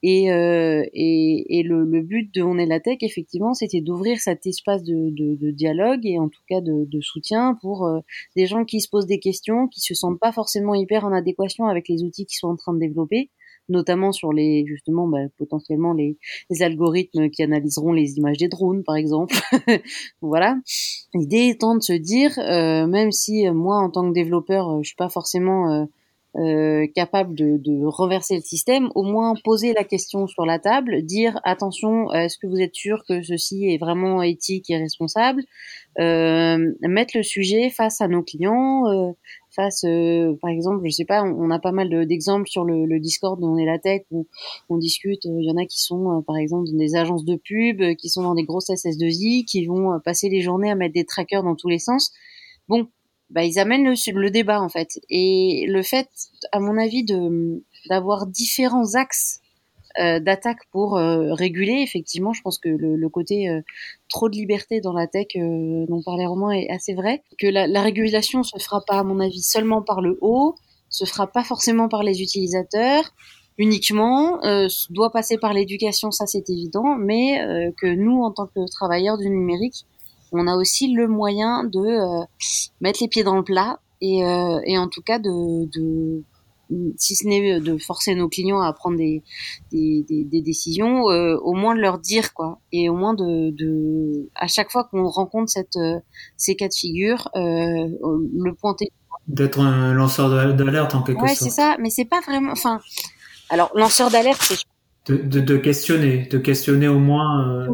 B: Et, euh, et, et le, le, but de On est la tech, effectivement, c'était d'ouvrir cet espace de, de, de, dialogue et en tout cas de, de soutien pour euh, des gens qui se posent des questions, qui se sentent pas forcément hyper en adéquation avec les outils qu'ils sont en train de développer, notamment sur les justement bah, potentiellement les, algorithmes qui analyseront les images des drones, par exemple. (laughs) voilà. L'idée étant de se dire, euh, même si moi en tant que développeur, je suis pas forcément euh, capable de, de, renverser le système, au moins poser la question sur la table, dire attention, est-ce que vous êtes sûr que ceci est vraiment éthique et responsable, euh, mettre le sujet face à nos clients, euh, face, euh, par exemple, je sais pas, on, a pas mal d'exemples sur le, le, Discord dont on est la tech où on discute. Il y en a qui sont, par exemple, dans des agences de pub, qui sont dans des grosses SS2I, qui vont passer les journées à mettre des trackers dans tous les sens. Bon, bah, ils amènent le, le, débat en fait. Et le fait, à mon avis, de d'avoir différents axes euh, d'attaque pour euh, réguler, effectivement, je pense que le, le côté euh, trop de liberté dans la tech euh, dont parlait Romain est assez vrai. Que la, la, régulation se fera pas, à mon avis, seulement par le haut, se fera pas forcément par les utilisateurs. Uniquement, doit passer par l'éducation, ça c'est évident, mais que nous, en tant que travailleurs du numérique, on a aussi le moyen de euh, mettre les pieds dans le plat et, euh, et en tout cas de, de si ce n'est de forcer nos clients à prendre des, des, des, décisions, euh, au moins de leur dire quoi, et au moins de, de à chaque fois qu'on rencontre cette ces cas de figure, euh, le pointer.
A: D'être un lanceur d'alerte en quelque
B: sorte.
A: Ouais,
B: c'est ça, mais c'est pas vraiment. Enfin, alors lanceur d'alerte, c'est
A: de, de, de, questionner, de questionner au moins.
B: Euh...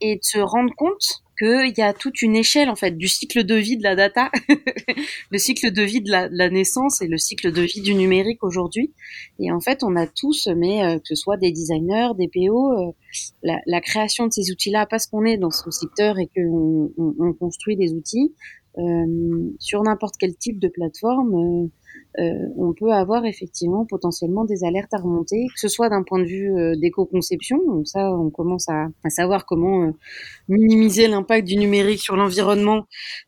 B: Et de se rendre compte qu'il y a toute une échelle en fait du cycle de vie de la data, (laughs) le cycle de vie de la, naissance et le cycle de vie du numérique aujourd'hui. Et en fait, on a tous, mais euh, que ce soit des designers, des PO, euh, la, création de ces outils-là, parce qu'on est dans ce secteur et qu'on on, on construit des outils euh, sur n'importe quel type de plateforme euh, on peut avoir effectivement potentiellement des alertes à remonter, que ce soit d'un point de vue euh, d'éco-conception, donc ça on commence à, savoir comment euh, minimiser l'impact du numérique sur l'environnement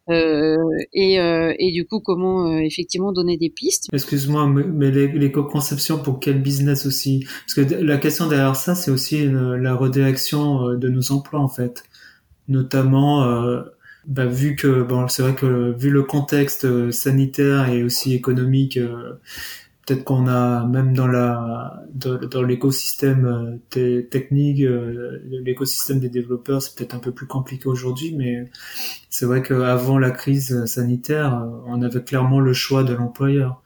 B: et, du coup comment effectivement donner des pistes.
A: Excuse-moi, mais l'éco-conception pour quel business aussi? Parce que la question derrière ça, c'est aussi la redirection de nos emplois en fait, notamment bah, vu que bon, c'est vrai que vu le contexte euh, sanitaire et aussi économique, euh, peut-être qu'on a même dans la dans, l'écosystème euh, technique, l'écosystème des développeurs, c'est peut-être un peu plus compliqué aujourd'hui, mais c'est vrai qu'avant la crise sanitaire, on avait clairement le choix de l'employeur.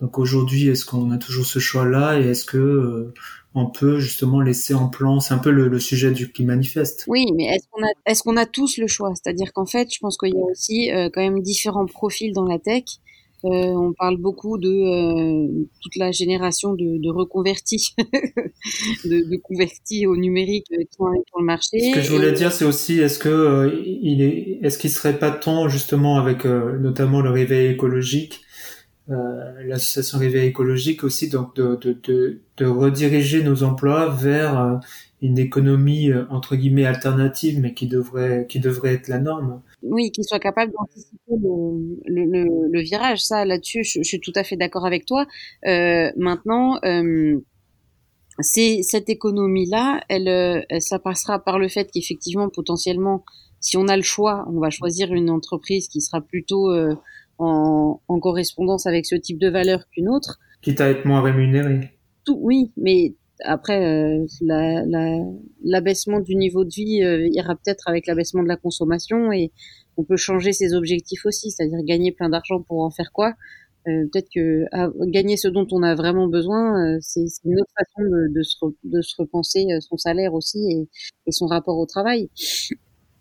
A: Donc aujourd'hui, est-ce qu'on a toujours ce choix-là et est-ce que on peut justement laisser en plan, c'est un peu le, sujet du qui manifeste.
B: Oui, mais est-ce qu'on a, est-ce qu'on a tous le choix? C'est-à-dire qu'en fait, je pense qu'il y a aussi euh, quand même différents profils dans la tech. Euh, on parle beaucoup de euh, toute la génération de, de reconvertis, (laughs) de, de, convertis au numérique qui sont sur le marché.
A: Ce que je voulais dire, c'est aussi est-ce que il est, est-ce qu'il serait pas temps justement avec notamment le réveil écologique euh, l'association Réveil écologique aussi, donc de, de, de, de, rediriger nos emplois vers euh, une économie euh, entre guillemets alternative, mais qui devrait qui devrait être la norme.
B: Oui, qui soit capable d'anticiper le, le, le, virage. Ça, là-dessus, je, suis tout à fait d'accord avec toi. Euh, maintenant, euh, c'est cette économie-là, elle, ça passera par le fait qu'effectivement, potentiellement, si on a le choix, on va choisir une entreprise qui sera plutôt en, en, correspondance avec ce type de valeur qu'une autre.
A: Quitte à être moins rémunéré.
B: Tout, oui, mais après, euh, l'abaissement la, du niveau de vie euh, ira peut-être avec l'abaissement de la consommation et on peut changer ses objectifs aussi, c'est-à-dire gagner plein d'argent pour en faire quoi. Euh, peut-être que gagner ce dont on a vraiment besoin, c'est une autre façon de, de, se, de, se, repenser son salaire aussi et, et son rapport au travail.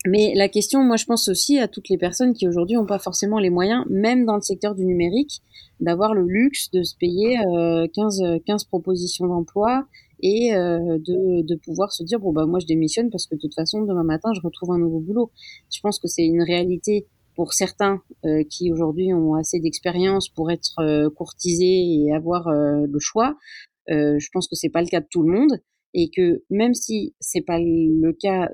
B: Mais la question, moi, je pense aussi à toutes les personnes qui aujourd'hui n'ont pas forcément les moyens, même dans le secteur du numérique, d'avoir le luxe de se payer euh, 15, 15 propositions d'emploi et euh, de, de pouvoir se dire bon bah moi je démissionne parce que de toute façon demain matin je retrouve un nouveau boulot. Je pense que c'est une réalité pour certains euh, qui aujourd'hui ont assez d'expérience pour être euh, courtisés et avoir euh, le choix. je pense que c'est pas le cas de tout le monde et que même si c'est pas le cas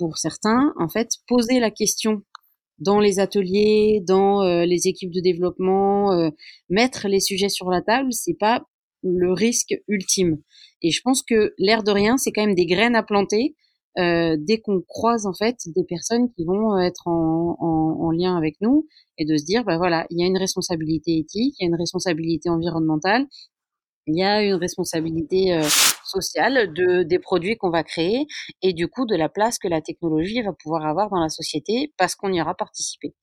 B: pour certains, en fait, poser la question dans les ateliers, dans euh, les équipes de développement, euh, mettre les sujets sur la table, c'est pas le risque ultime. Et je pense que l'air de rien, c'est quand même des graines à planter euh, dès qu'on croise en fait des personnes qui vont être en, en, en, lien avec nous et de se dire, bah voilà, il y a une responsabilité éthique, il y a une responsabilité environnementale, il y a une responsabilité euh, sociale de des produits qu'on va créer et du coup de la place que la technologie va pouvoir avoir dans la société parce qu'on y aura participé.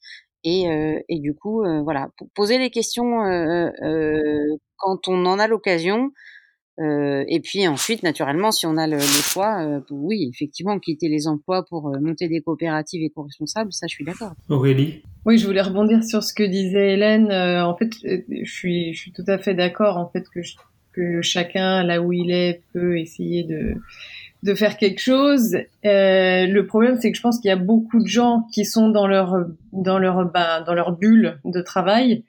B: Et, euh, et du coup, euh, voilà, poser les questions quand on en a l'occasion. Et puis ensuite, naturellement, si on a le, le choix, oui, effectivement, quitter les emplois pour monter des coopératives éco-responsables, ça, je suis d'accord.
A: Aurélie?
M: Oui, je voulais rebondir sur ce que disait Hélène. en fait, je suis, je suis tout à fait d'accord. En fait, que je que chacun là où il est peut essayer de de faire quelque chose. Euh, le problème, c'est que je pense qu'il y a beaucoup de gens qui sont dans leur dans leur bah, dans leur bulle de travail,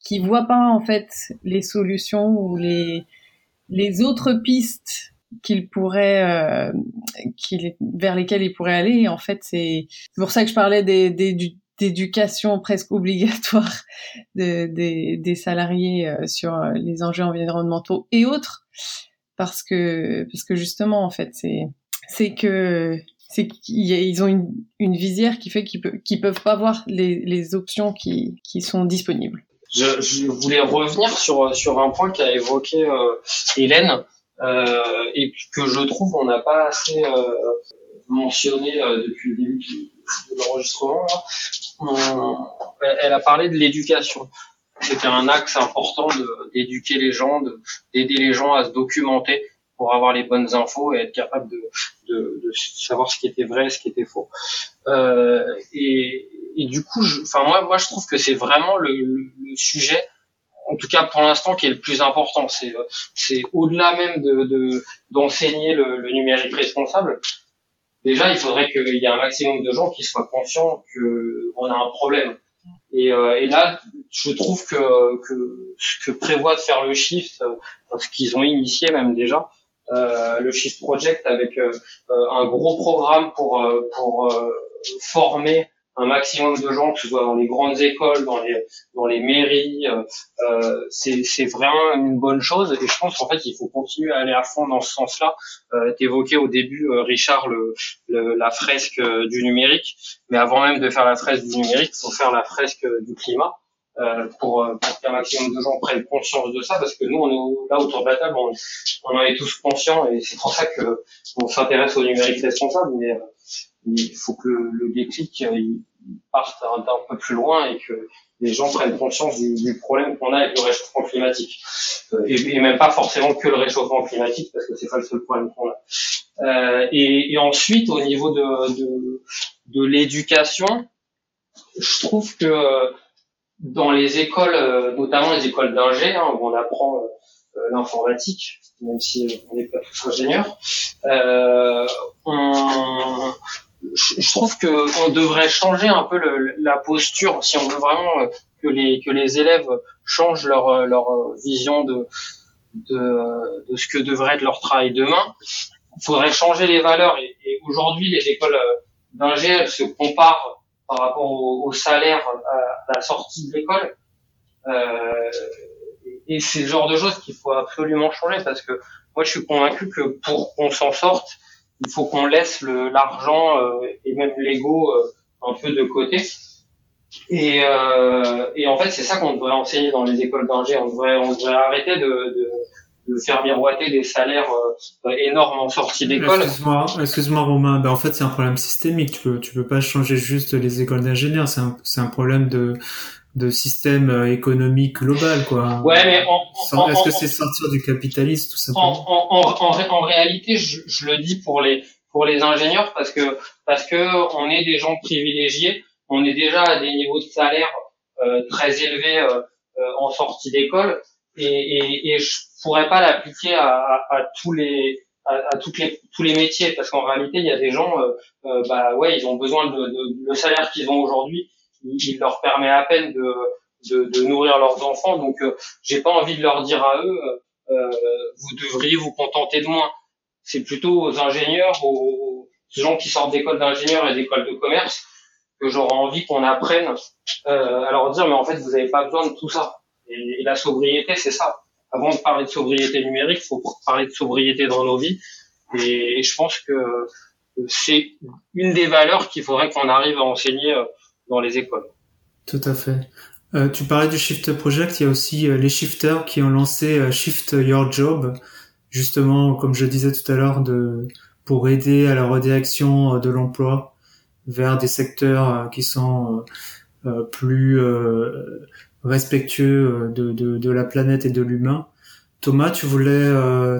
M: qui voient pas en fait les solutions ou les les autres pistes qu'ils pourraient euh, vers lesquelles ils pourraient aller. En fait, c'est pour ça que je parlais des, des du, d'éducation presque (laughs) obligatoire de, des, des salariés euh, sur euh, les enjeux environnementaux et autres parce que parce que justement en fait c'est c'est que c'est qu'ils ont une, une visière qui fait qu'ils peuvent qu'ils peuvent pas voir les, les options qui qui sont disponibles.
C: Je, je voulais revenir sur sur un point qu'a évoqué euh, Hélène euh, et que je trouve on n'a pas assez euh, mentionné depuis le début de l'enregistrement elle a parlé de l'éducation. C'était un axe important d'éduquer les gens, d'aider les gens à se documenter pour avoir les bonnes infos et être capable de, de, de savoir ce qui était vrai, ce qui était faux. Euh, et, et, du coup, enfin moi, moi, je trouve que c'est vraiment le, le, sujet, en tout cas pour l'instant, qui est le plus important. C'est, c'est au-delà même de, d'enseigner le, le numérique responsable, déjà, il faudrait qu'il y ait un maximum de gens qui soient conscients qu'on a un problème. Et, euh, et, là, je trouve que, que ce que prévoit de faire le Shift, euh, qu'ils ont initié même déjà, euh, le Shift Project avec euh, un gros programme pour, pour former un maximum de gens, que ce soit dans les grandes écoles, dans les dans les mairies, euh, euh c'est vraiment une bonne chose. Et je pense qu'en fait, il faut continuer à aller à fond dans ce sens-là. Euh, T'évoquais au début, euh, Richard, le, le, la fresque euh, du numérique, mais avant même de faire la fresque du numérique, il faut faire la fresque du climat. euh, pour, euh, pour qu'un maximum de gens prennent conscience de ça, parce que nous, on est là autour de la table, on, on en est tous conscients, et c'est pour ça que on s'intéresse au numérique responsable, euh, il faut que le déclic il parte un, peu plus loin et que les gens prennent conscience du, du problème qu'on a avec le réchauffement climatique. Euh, et, et, même pas forcément que le réchauffement climatique, parce que c'est pas le seul problème qu'on a. Euh, et, et, ensuite, au niveau de, de, de l'éducation, je trouve que dans les écoles, euh, notamment les écoles d'ingé, hein, où on apprend euh, l'informatique, même si on n'est pas tous ingénieurs, euh, on, je trouve que on devrait changer un peu la posture si on veut vraiment que les que les élèves changent leur leur vision de de, ce que devrait être leur travail demain. Il faudrait changer les valeurs et, aujourd'hui les écoles d'ingé se comparent par rapport au, au salaire à, la sortie de l'école. Euh, et c'est le genre de choses qu'il faut absolument changer parce que moi je suis convaincu que pour qu'on s'en sorte, il faut qu'on laisse l'argent euh, et même l'ego euh, un peu de côté. Et, euh, et en fait, c'est ça qu'on devrait enseigner dans les écoles d'ingé. On devrait, on devrait arrêter de, de, de faire miroiter des salaires euh, énormes en sortie d'école.
A: Excuse-moi, excuse-moi Romain. Ben, en fait, c'est un problème systémique. Tu peux, tu peux pas changer juste les écoles d'ingénieurs. C'est un, c'est un problème de, de système euh, économique global, quoi.
C: Ouais, mais
A: en, est-ce que c'est sortir du capitalisme, tout simplement?
C: en, en, en, réalité, je, je, le dis pour les pour les ingénieurs parce que parce que on est des gens privilégiés, on est déjà à des niveaux de salaire euh, très élevés euh, euh en sortie d'école. Et, et, et je pourrais pas l'appliquer à, à, à, tous les à, à, toutes les tous les métiers parce qu'en réalité il y a des gens euh, bah ouais ils ont besoin de, de le salaire qu'ils ont aujourd'hui il, leur permet à peine de, de, de nourrir leurs enfants. Donc, euh, j'ai pas envie de leur dire à eux, euh, vous devriez vous contenter de moins. C'est plutôt aux ingénieurs, aux, gens qui sortent d'écoles d'ingénieurs et d'écoles de commerce, que j'aurais envie qu'on apprenne euh, à leur dire, mais en fait, vous n'avez pas besoin de tout ça. Et, la sobriété, c'est ça. Avant de parler de sobriété numérique, faut parler de sobriété dans nos vies. Et je pense que c'est une des valeurs qu'il faudrait qu'on arrive à enseigner dans les écoles.
A: Tout à fait. Euh, tu parlais du Shift Project, il y a aussi euh, les shifters qui ont lancé euh, Shift Your Job, justement, comme je disais tout à l'heure, de pour aider à la redirection euh, de l'emploi vers des secteurs qui sont plus respectueux de, de, de, la planète et de l'humain. Thomas, tu voulais,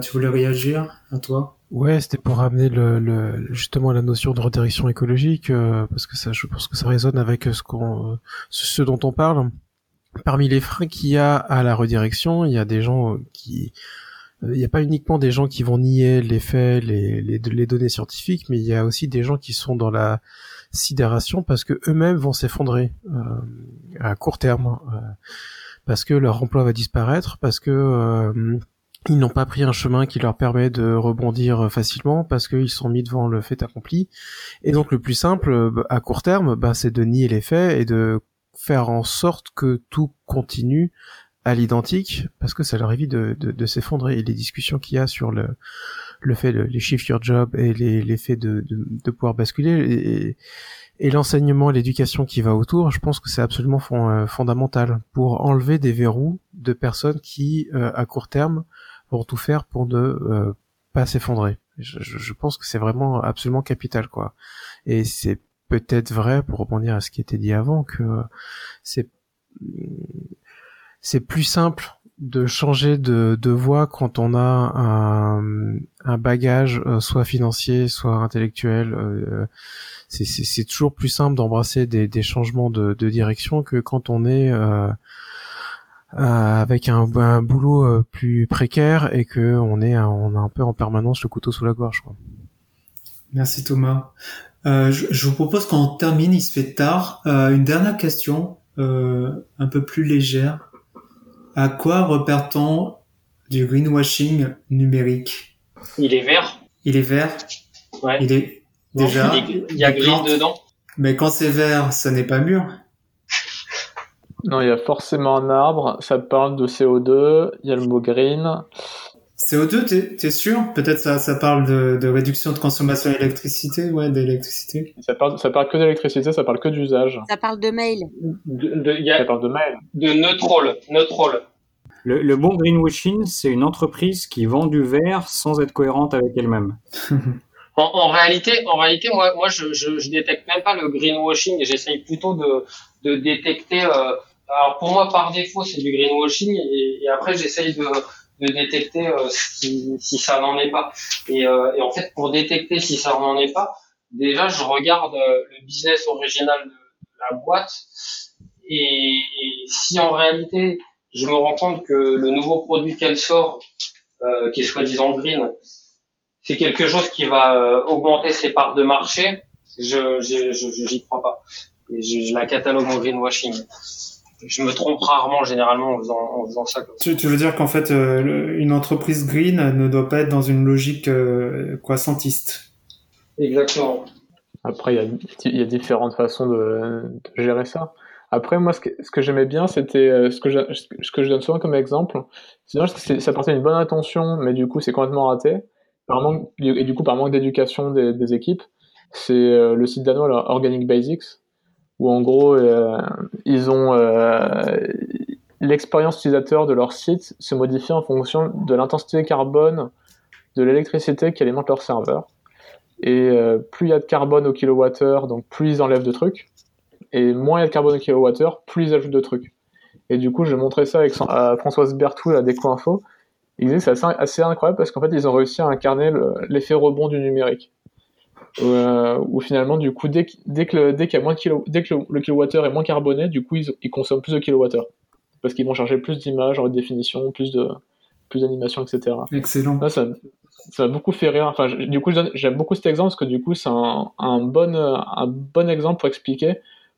A: tu voulais réagir à toi?
J: Ouais, c'était pour ramener le, le, justement la notion de redirection écologique, euh, parce que ça, je pense que ça résonne avec ce qu'on, ce dont on parle. Parmi les freins qu'il y a à la redirection, il y a des gens qui, euh, il n'y a pas uniquement des gens qui vont nier les faits, les, les, les données scientifiques, mais il y a aussi des gens qui sont dans la sidération parce que eux-mêmes vont s'effondrer euh, à court terme, euh, parce que leur emploi va disparaître, parce que euh, ils n'ont pas pris un chemin qui leur permet de rebondir facilement parce qu'ils sont mis devant le fait accompli. Et donc le plus simple bah, à court terme, bah, c'est de nier les faits et de faire en sorte que tout continue à l'identique parce que ça leur évite de, s'effondrer. Et les discussions qu'il y a sur le, fait de les shift your job et les, les faits de, de, de pouvoir basculer et, et l'enseignement, l'éducation qui va autour, je pense que c'est absolument euh, fondamental pour enlever des verrous de personnes qui, euh, à court terme, vont tout faire pour ne euh, pas s'effondrer. Je, je, pense que c'est vraiment absolument capital, quoi. Et c'est peut-être vrai, pour rebondir à ce qui était dit avant, que c'est c'est plus simple de changer de, de voie quand on a un, un bagage euh, soit financier, soit intellectuel. Euh, c'est toujours plus simple d'embrasser des, des, changements de, de, direction que quand on est euh, avec un, un, boulot euh, plus précaire et que on est on a un peu en permanence le couteau sous la gorge. Quoi.
A: Merci Thomas. Euh, je, je, vous propose qu'on termine, il se fait tard. Euh, une dernière question, euh, un peu plus légère. À quoi repère-t-on du greenwashing numérique?
C: Il est vert.
A: Il est vert?
C: Ouais.
A: Il est déjà.
C: Il y a gris dedans.
A: Mais quand c'est vert, ça n'est pas mûr.
K: Non, il y a forcément un arbre. Ça parle de CO2. Il y a le mot green.
A: CO2, t'es, t'es sûr? Peut-être ça, ça parle de, de réduction de consommation d'électricité, ouais, d'électricité.
K: Ça parle, ça parle que d'électricité, ça parle que d'usage.
B: Ça parle de mail.
C: De, de, y a,
K: Ça parle de mail.
C: de neutral, neutral.
G: Le, le bon greenwashing, c'est une entreprise qui vend du verre sans être cohérente avec elle-même. (laughs)
C: En, en réalité, en réalité, moi, moi, je, je, je détecte même pas le greenwashing. J'essaye plutôt de, de détecter. Euh, alors pour moi, par défaut, c'est du greenwashing, et, après, j'essaye de, de détecter euh, si, si ça n'en est pas. Et, euh, et en fait, pour détecter si ça n'en est pas, déjà, je regarde euh, le business original de la boîte, et, si en réalité, je me rends compte que le nouveau produit qu'elle sort, euh, qui est soi-disant green, c'est quelque chose qui va augmenter ses parts de marché, je je je- j'y crois pas. Et je, je la catalogue en greenwashing. Je me trompe rarement généralement en faisant, en faisant ça.
A: Tu, tu veux dire qu'en fait, euh, le- une entreprise green ne doit pas être dans une logique euh, croissantiste.
C: Exactement.
K: Après, il y a, il y a différentes façons de, de gérer ça. Après, moi, ce que, ce que j'aimais bien, c'était euh, ce que, je, ce que je donne souvent comme exemple. C'est que ça portait une bonne intention, mais du coup, c'est complètement raté. Par manque, et du coup, par manque d'éducation des, des équipes, c'est euh, le site danois, là, Organic Basics, où en gros, euh, euh, l'expérience utilisateur de leur site se modifie en fonction de l'intensité carbone de l'électricité qui alimente leur serveur. Et euh, plus il y a de carbone au kilowattheure, donc plus ils enlèvent de trucs. Et moins il y a de carbone au kilowattheure, plus ils ajoutent de trucs. Et du coup, je montrais ça avec à Françoise Berthoud à Déco Info. Ils disaient que c'est assez, incroyable parce qu'en fait, ils ont réussi à incarner le- l'effet rebond du numérique. Euh, où finalement, du coup, dès, qu'- dès que, le- dès qu'il y a moins de kilo, dès que le, le kilowattheure est moins carboné, du coup, ils, ils consomment plus de kilowattheure. Parce qu'ils vont charger plus d'images en haute définition, plus de, plus d'animation, etc.
A: Excellent.
K: Là, ça, ça m'a beaucoup fait rire. Enfin, je- du coup, j'aime beaucoup cet exemple parce que du coup, c'est un, un bon, un bon exemple pour expliquer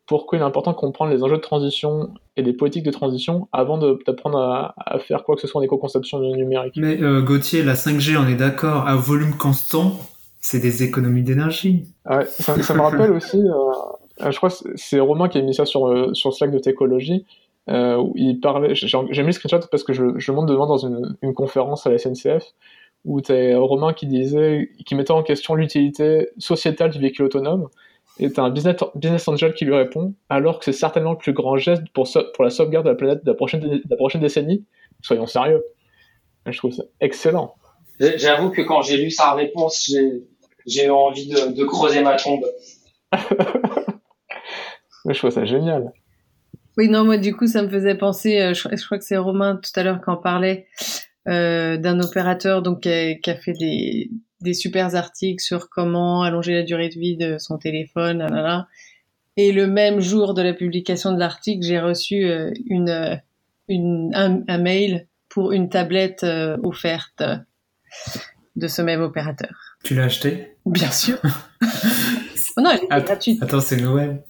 K: pourquoi il est important de comprendre les enjeux de transition et les politiques de transition avant d'apprendre à, à faire quoi que ce soit en éco-conception numérique.
A: Mais euh, Gauthier, la 5G, on est d'accord, à volume constant, c'est des économies d'énergie.
K: Ouais, ça, ça me rappelle aussi, euh, je crois que c'est- Romain qui a mis ça sur, euh, sur Slack de Técologie, euh, où il parlait, j'ai mis le screenshot parce que je, je le montre devant dans une, une conférence à la SNCF, où tu Romain qui disait, qui mettait en question l'utilité sociétale du véhicule autonome, et t'as un business, business angel qui lui répond, alors que c'est certainement le plus grand geste pour, pour la sauvegarde de la planète de la prochaine, de la prochaine décennie, soyons sérieux. Je trouve ça excellent.
C: J'avoue que quand j'ai lu sa réponse, j'ai j'ai eu envie de, de creuser ma tombe. (laughs)
K: Je trouve ça génial.
M: Oui, non, moi, du coup, ça me faisait penser, euh, je, je crois que c'est Romain tout à l'heure qui en parlait, euh, d'un opérateur donc qui a, qui a fait des, des super articles sur comment allonger la durée de vie de son téléphone, là, là, là. Et le même jour de la publication de l'article, j'ai reçu euh, une, une, un, un mail pour une tablette euh, offerte euh, de ce même opérateur.
A: Tu l'as acheté
M: Bien sûr. Oh non, elle était
A: Att-
M: gratuite.
A: Attends, c'est Noël.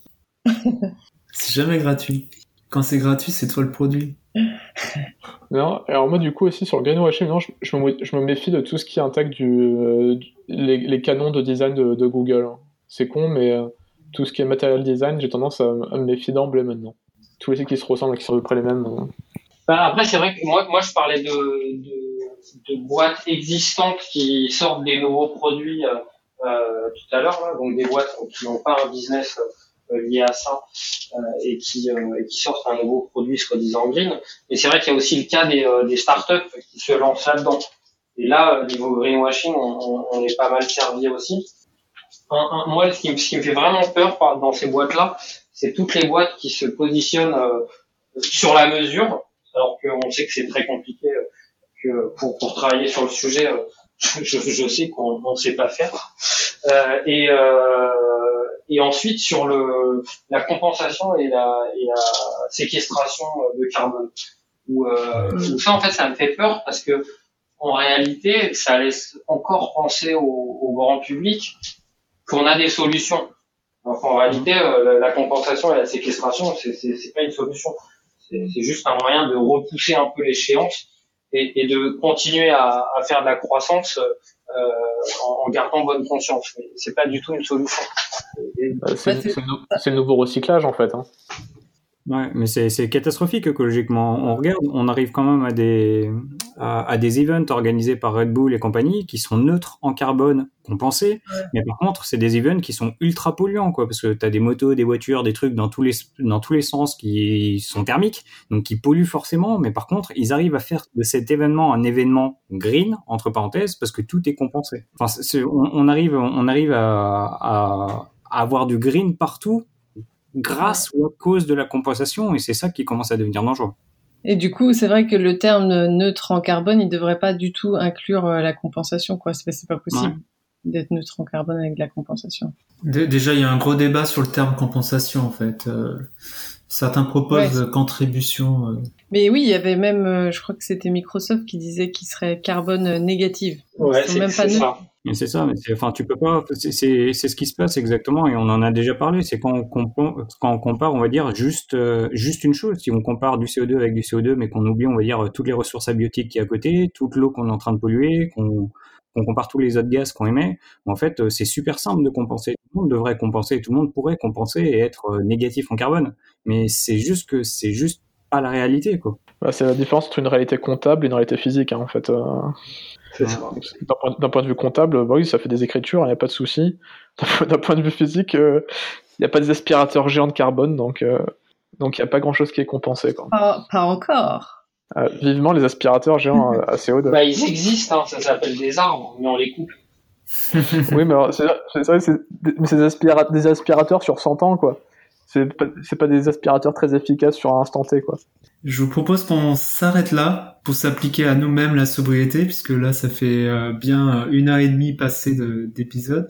A: (laughs) c'est jamais gratuit. Quand c'est gratuit, c'est toi le produit.
K: Non, alors moi du coup aussi sur le greenwashing, non, je, je me, je me méfie de tout ce qui intègre du, euh, du- les, les canons de design de, de Google. C'est con, mais euh, tout ce qui est material design, j'ai tendance à, à me méfier d'emblée maintenant. Tous les sites qui se ressemblent et qui sont à peu près les mêmes. euh.
C: Bah, après, c'est vrai que moi, moi, je parlais de, de, de boîtes existantes qui sortent des nouveaux produits euh, euh, tout à l'heure, là, donc des boîtes qui n'ont pas un business euh, lié à ça euh, et, qui, et qui sortent un nouveau produit soi-disant green. Mais c'est vrai qu'il y a aussi le cas des, des startups qui se lancent là-dedans. Et là, niveau greenwashing, on, on, est pas mal servi aussi. Moi, ce qui, me- ce qui me fait vraiment peur dans ces boîtes-là, c'est toutes les boîtes qui se positionnent euh, sur la mesure, alors qu'on sait que c'est très compliqué, que pour, pour travailler sur le sujet, euh, (laughs) je, je sais qu'on ne sait pas faire. Euh, et, euh, et ensuite sur le la compensation et la, et la séquestration de carbone. Où, où ça en fait ça me fait peur parce que en réalité ça laisse encore penser au, au grand public qu'on a des solutions. Donc en réalité euh, la, la compensation et la séquestration c'est pas une solution. C'est juste un moyen de repousser un peu l'échéance et, et de continuer à, à faire de la croissance euh, en, en gardant bonne conscience. Mais c'est pas du tout une solution.
K: Euh, c'est le nouveau recyclage en fait. Hein.
G: Ouais, mais c'est catastrophique écologiquement. On regarde, on arrive quand même à des à, à des events organisés par Red Bull et compagnie qui sont neutres en carbone compensé. Mais par contre, c'est des events qui sont ultra polluants, quoi, parce que tu as des motos, des voitures, des trucs dans tous les dans tous les sens qui sont thermiques, donc qui polluent forcément. Mais par contre, ils arrivent à faire de cet événement un événement green entre parenthèses parce que tout est compensé. Enfin, on, on arrive on arrive à, à, à avoir du green partout grâce ou à cause de la compensation, et c'est ça qui commence à devenir dangereux.
M: Et du coup, c'est vrai que le terme neutre en carbone, il devrait pas du tout inclure euh, la compensation, quoi. C'est c'est pas possible d'être neutre en carbone avec de la compensation.
A: Dé- Déjà, il y a un gros débat sur le terme compensation, en fait. Euh, certains proposent
M: Ouais.
A: contribution. euh,
M: Mais oui, il y avait même, euh, je crois que c'était Microsoft qui disait qu'il serait carbone négative.
C: Ouais, c'est
M: même pas
C: c'est
M: neutres.
G: C'est ça, mais enfin, tu peux pas, c'est, ce qui se passe exactement, et on en a déjà parlé, c'est quand on, compare, on va dire, juste, euh, juste une chose. Si on compare du CO2 avec du CO2, mais qu'on oublie, on va dire, toutes les ressources abiotiques qui est à côté, toute l'eau qu'on est en train de polluer, qu'on, compare tous les autres gaz qu'on émet, en fait, euh, c'est super simple de compenser. Tout le monde devrait compenser, tout le monde pourrait compenser et être euh, négatif en carbone. Mais c'est juste que c'est juste pas la réalité, quoi.
K: Bah, c'est la différence entre une réalité comptable et une réalité physique, hein, en fait. euh.
C: C'est ça.
K: D'un point, d'un point de vue comptable, bah oui, ça fait des écritures, il n'y a pas de souci. (laughs) D'un point- D'un point de vue physique, euh, il n'y a pas des aspirateurs géants de carbone, donc euh, donc il n'y a pas grand-chose qui est compensé. Quoi.
M: Pas, pas encore.
K: Euh, vivement les aspirateurs géants à, à CO2.
C: Bah, ils existent, hein, ça s'appelle des arbres, mais on les coupe.
K: oui, mais alors, c'est c'est vrai, c'est mais c'est des, aspira- des aspirateurs sur 100 ans, quoi. C'est pas, pas des aspirateurs très efficaces sur un instant T, quoi.
A: Je vous propose qu'on s'arrête là pour s'appliquer à nous-mêmes la sobriété, puisque là, ça fait euh, bien une heure et demie passée de- d'épisode.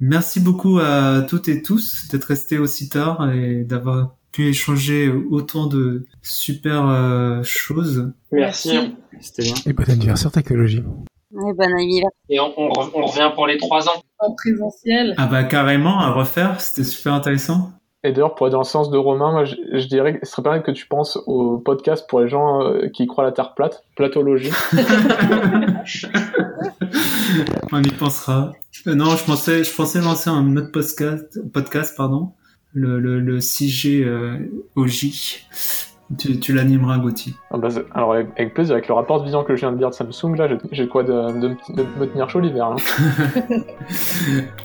A: Merci beaucoup à toutes et tous d'être restés aussi tard et d'avoir pu échanger autant de super euh, choses.
C: Merci.
G: C'était bien.
J: Et bon anniversaire technologie.
B: Ouais, bon anniversaire.
C: Et on, on revient pour les trois ans.
M: En présentiel.
A: Ah bah carrément, à refaire, c'était super intéressant.
K: Et d'ailleurs, pour être dans le sens de Romain, je, dirais que ce serait pas mal que tu penses au podcast pour les gens euh, qui croient à la Terre plate, platologie. (laughs)
A: On y pensera. Euh, non, je pensais, je pensais lancer un autre podcast, podcast pardon, le, le, le 6G euh, OJ. Tu, tu l'animeras, Gauthier.
K: Ah bah, alors, avec, avec plaisir, avec le rapport de vision que je viens de dire de Samsung, là, j'ai- quoi de, de, de me tenir chaud l'hiver. hein. (laughs)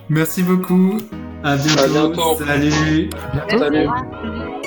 A: Merci beaucoup. À bientôt.
C: À bientôt.
A: Salut.
J: À bientôt.
C: Salut.
B: Salut.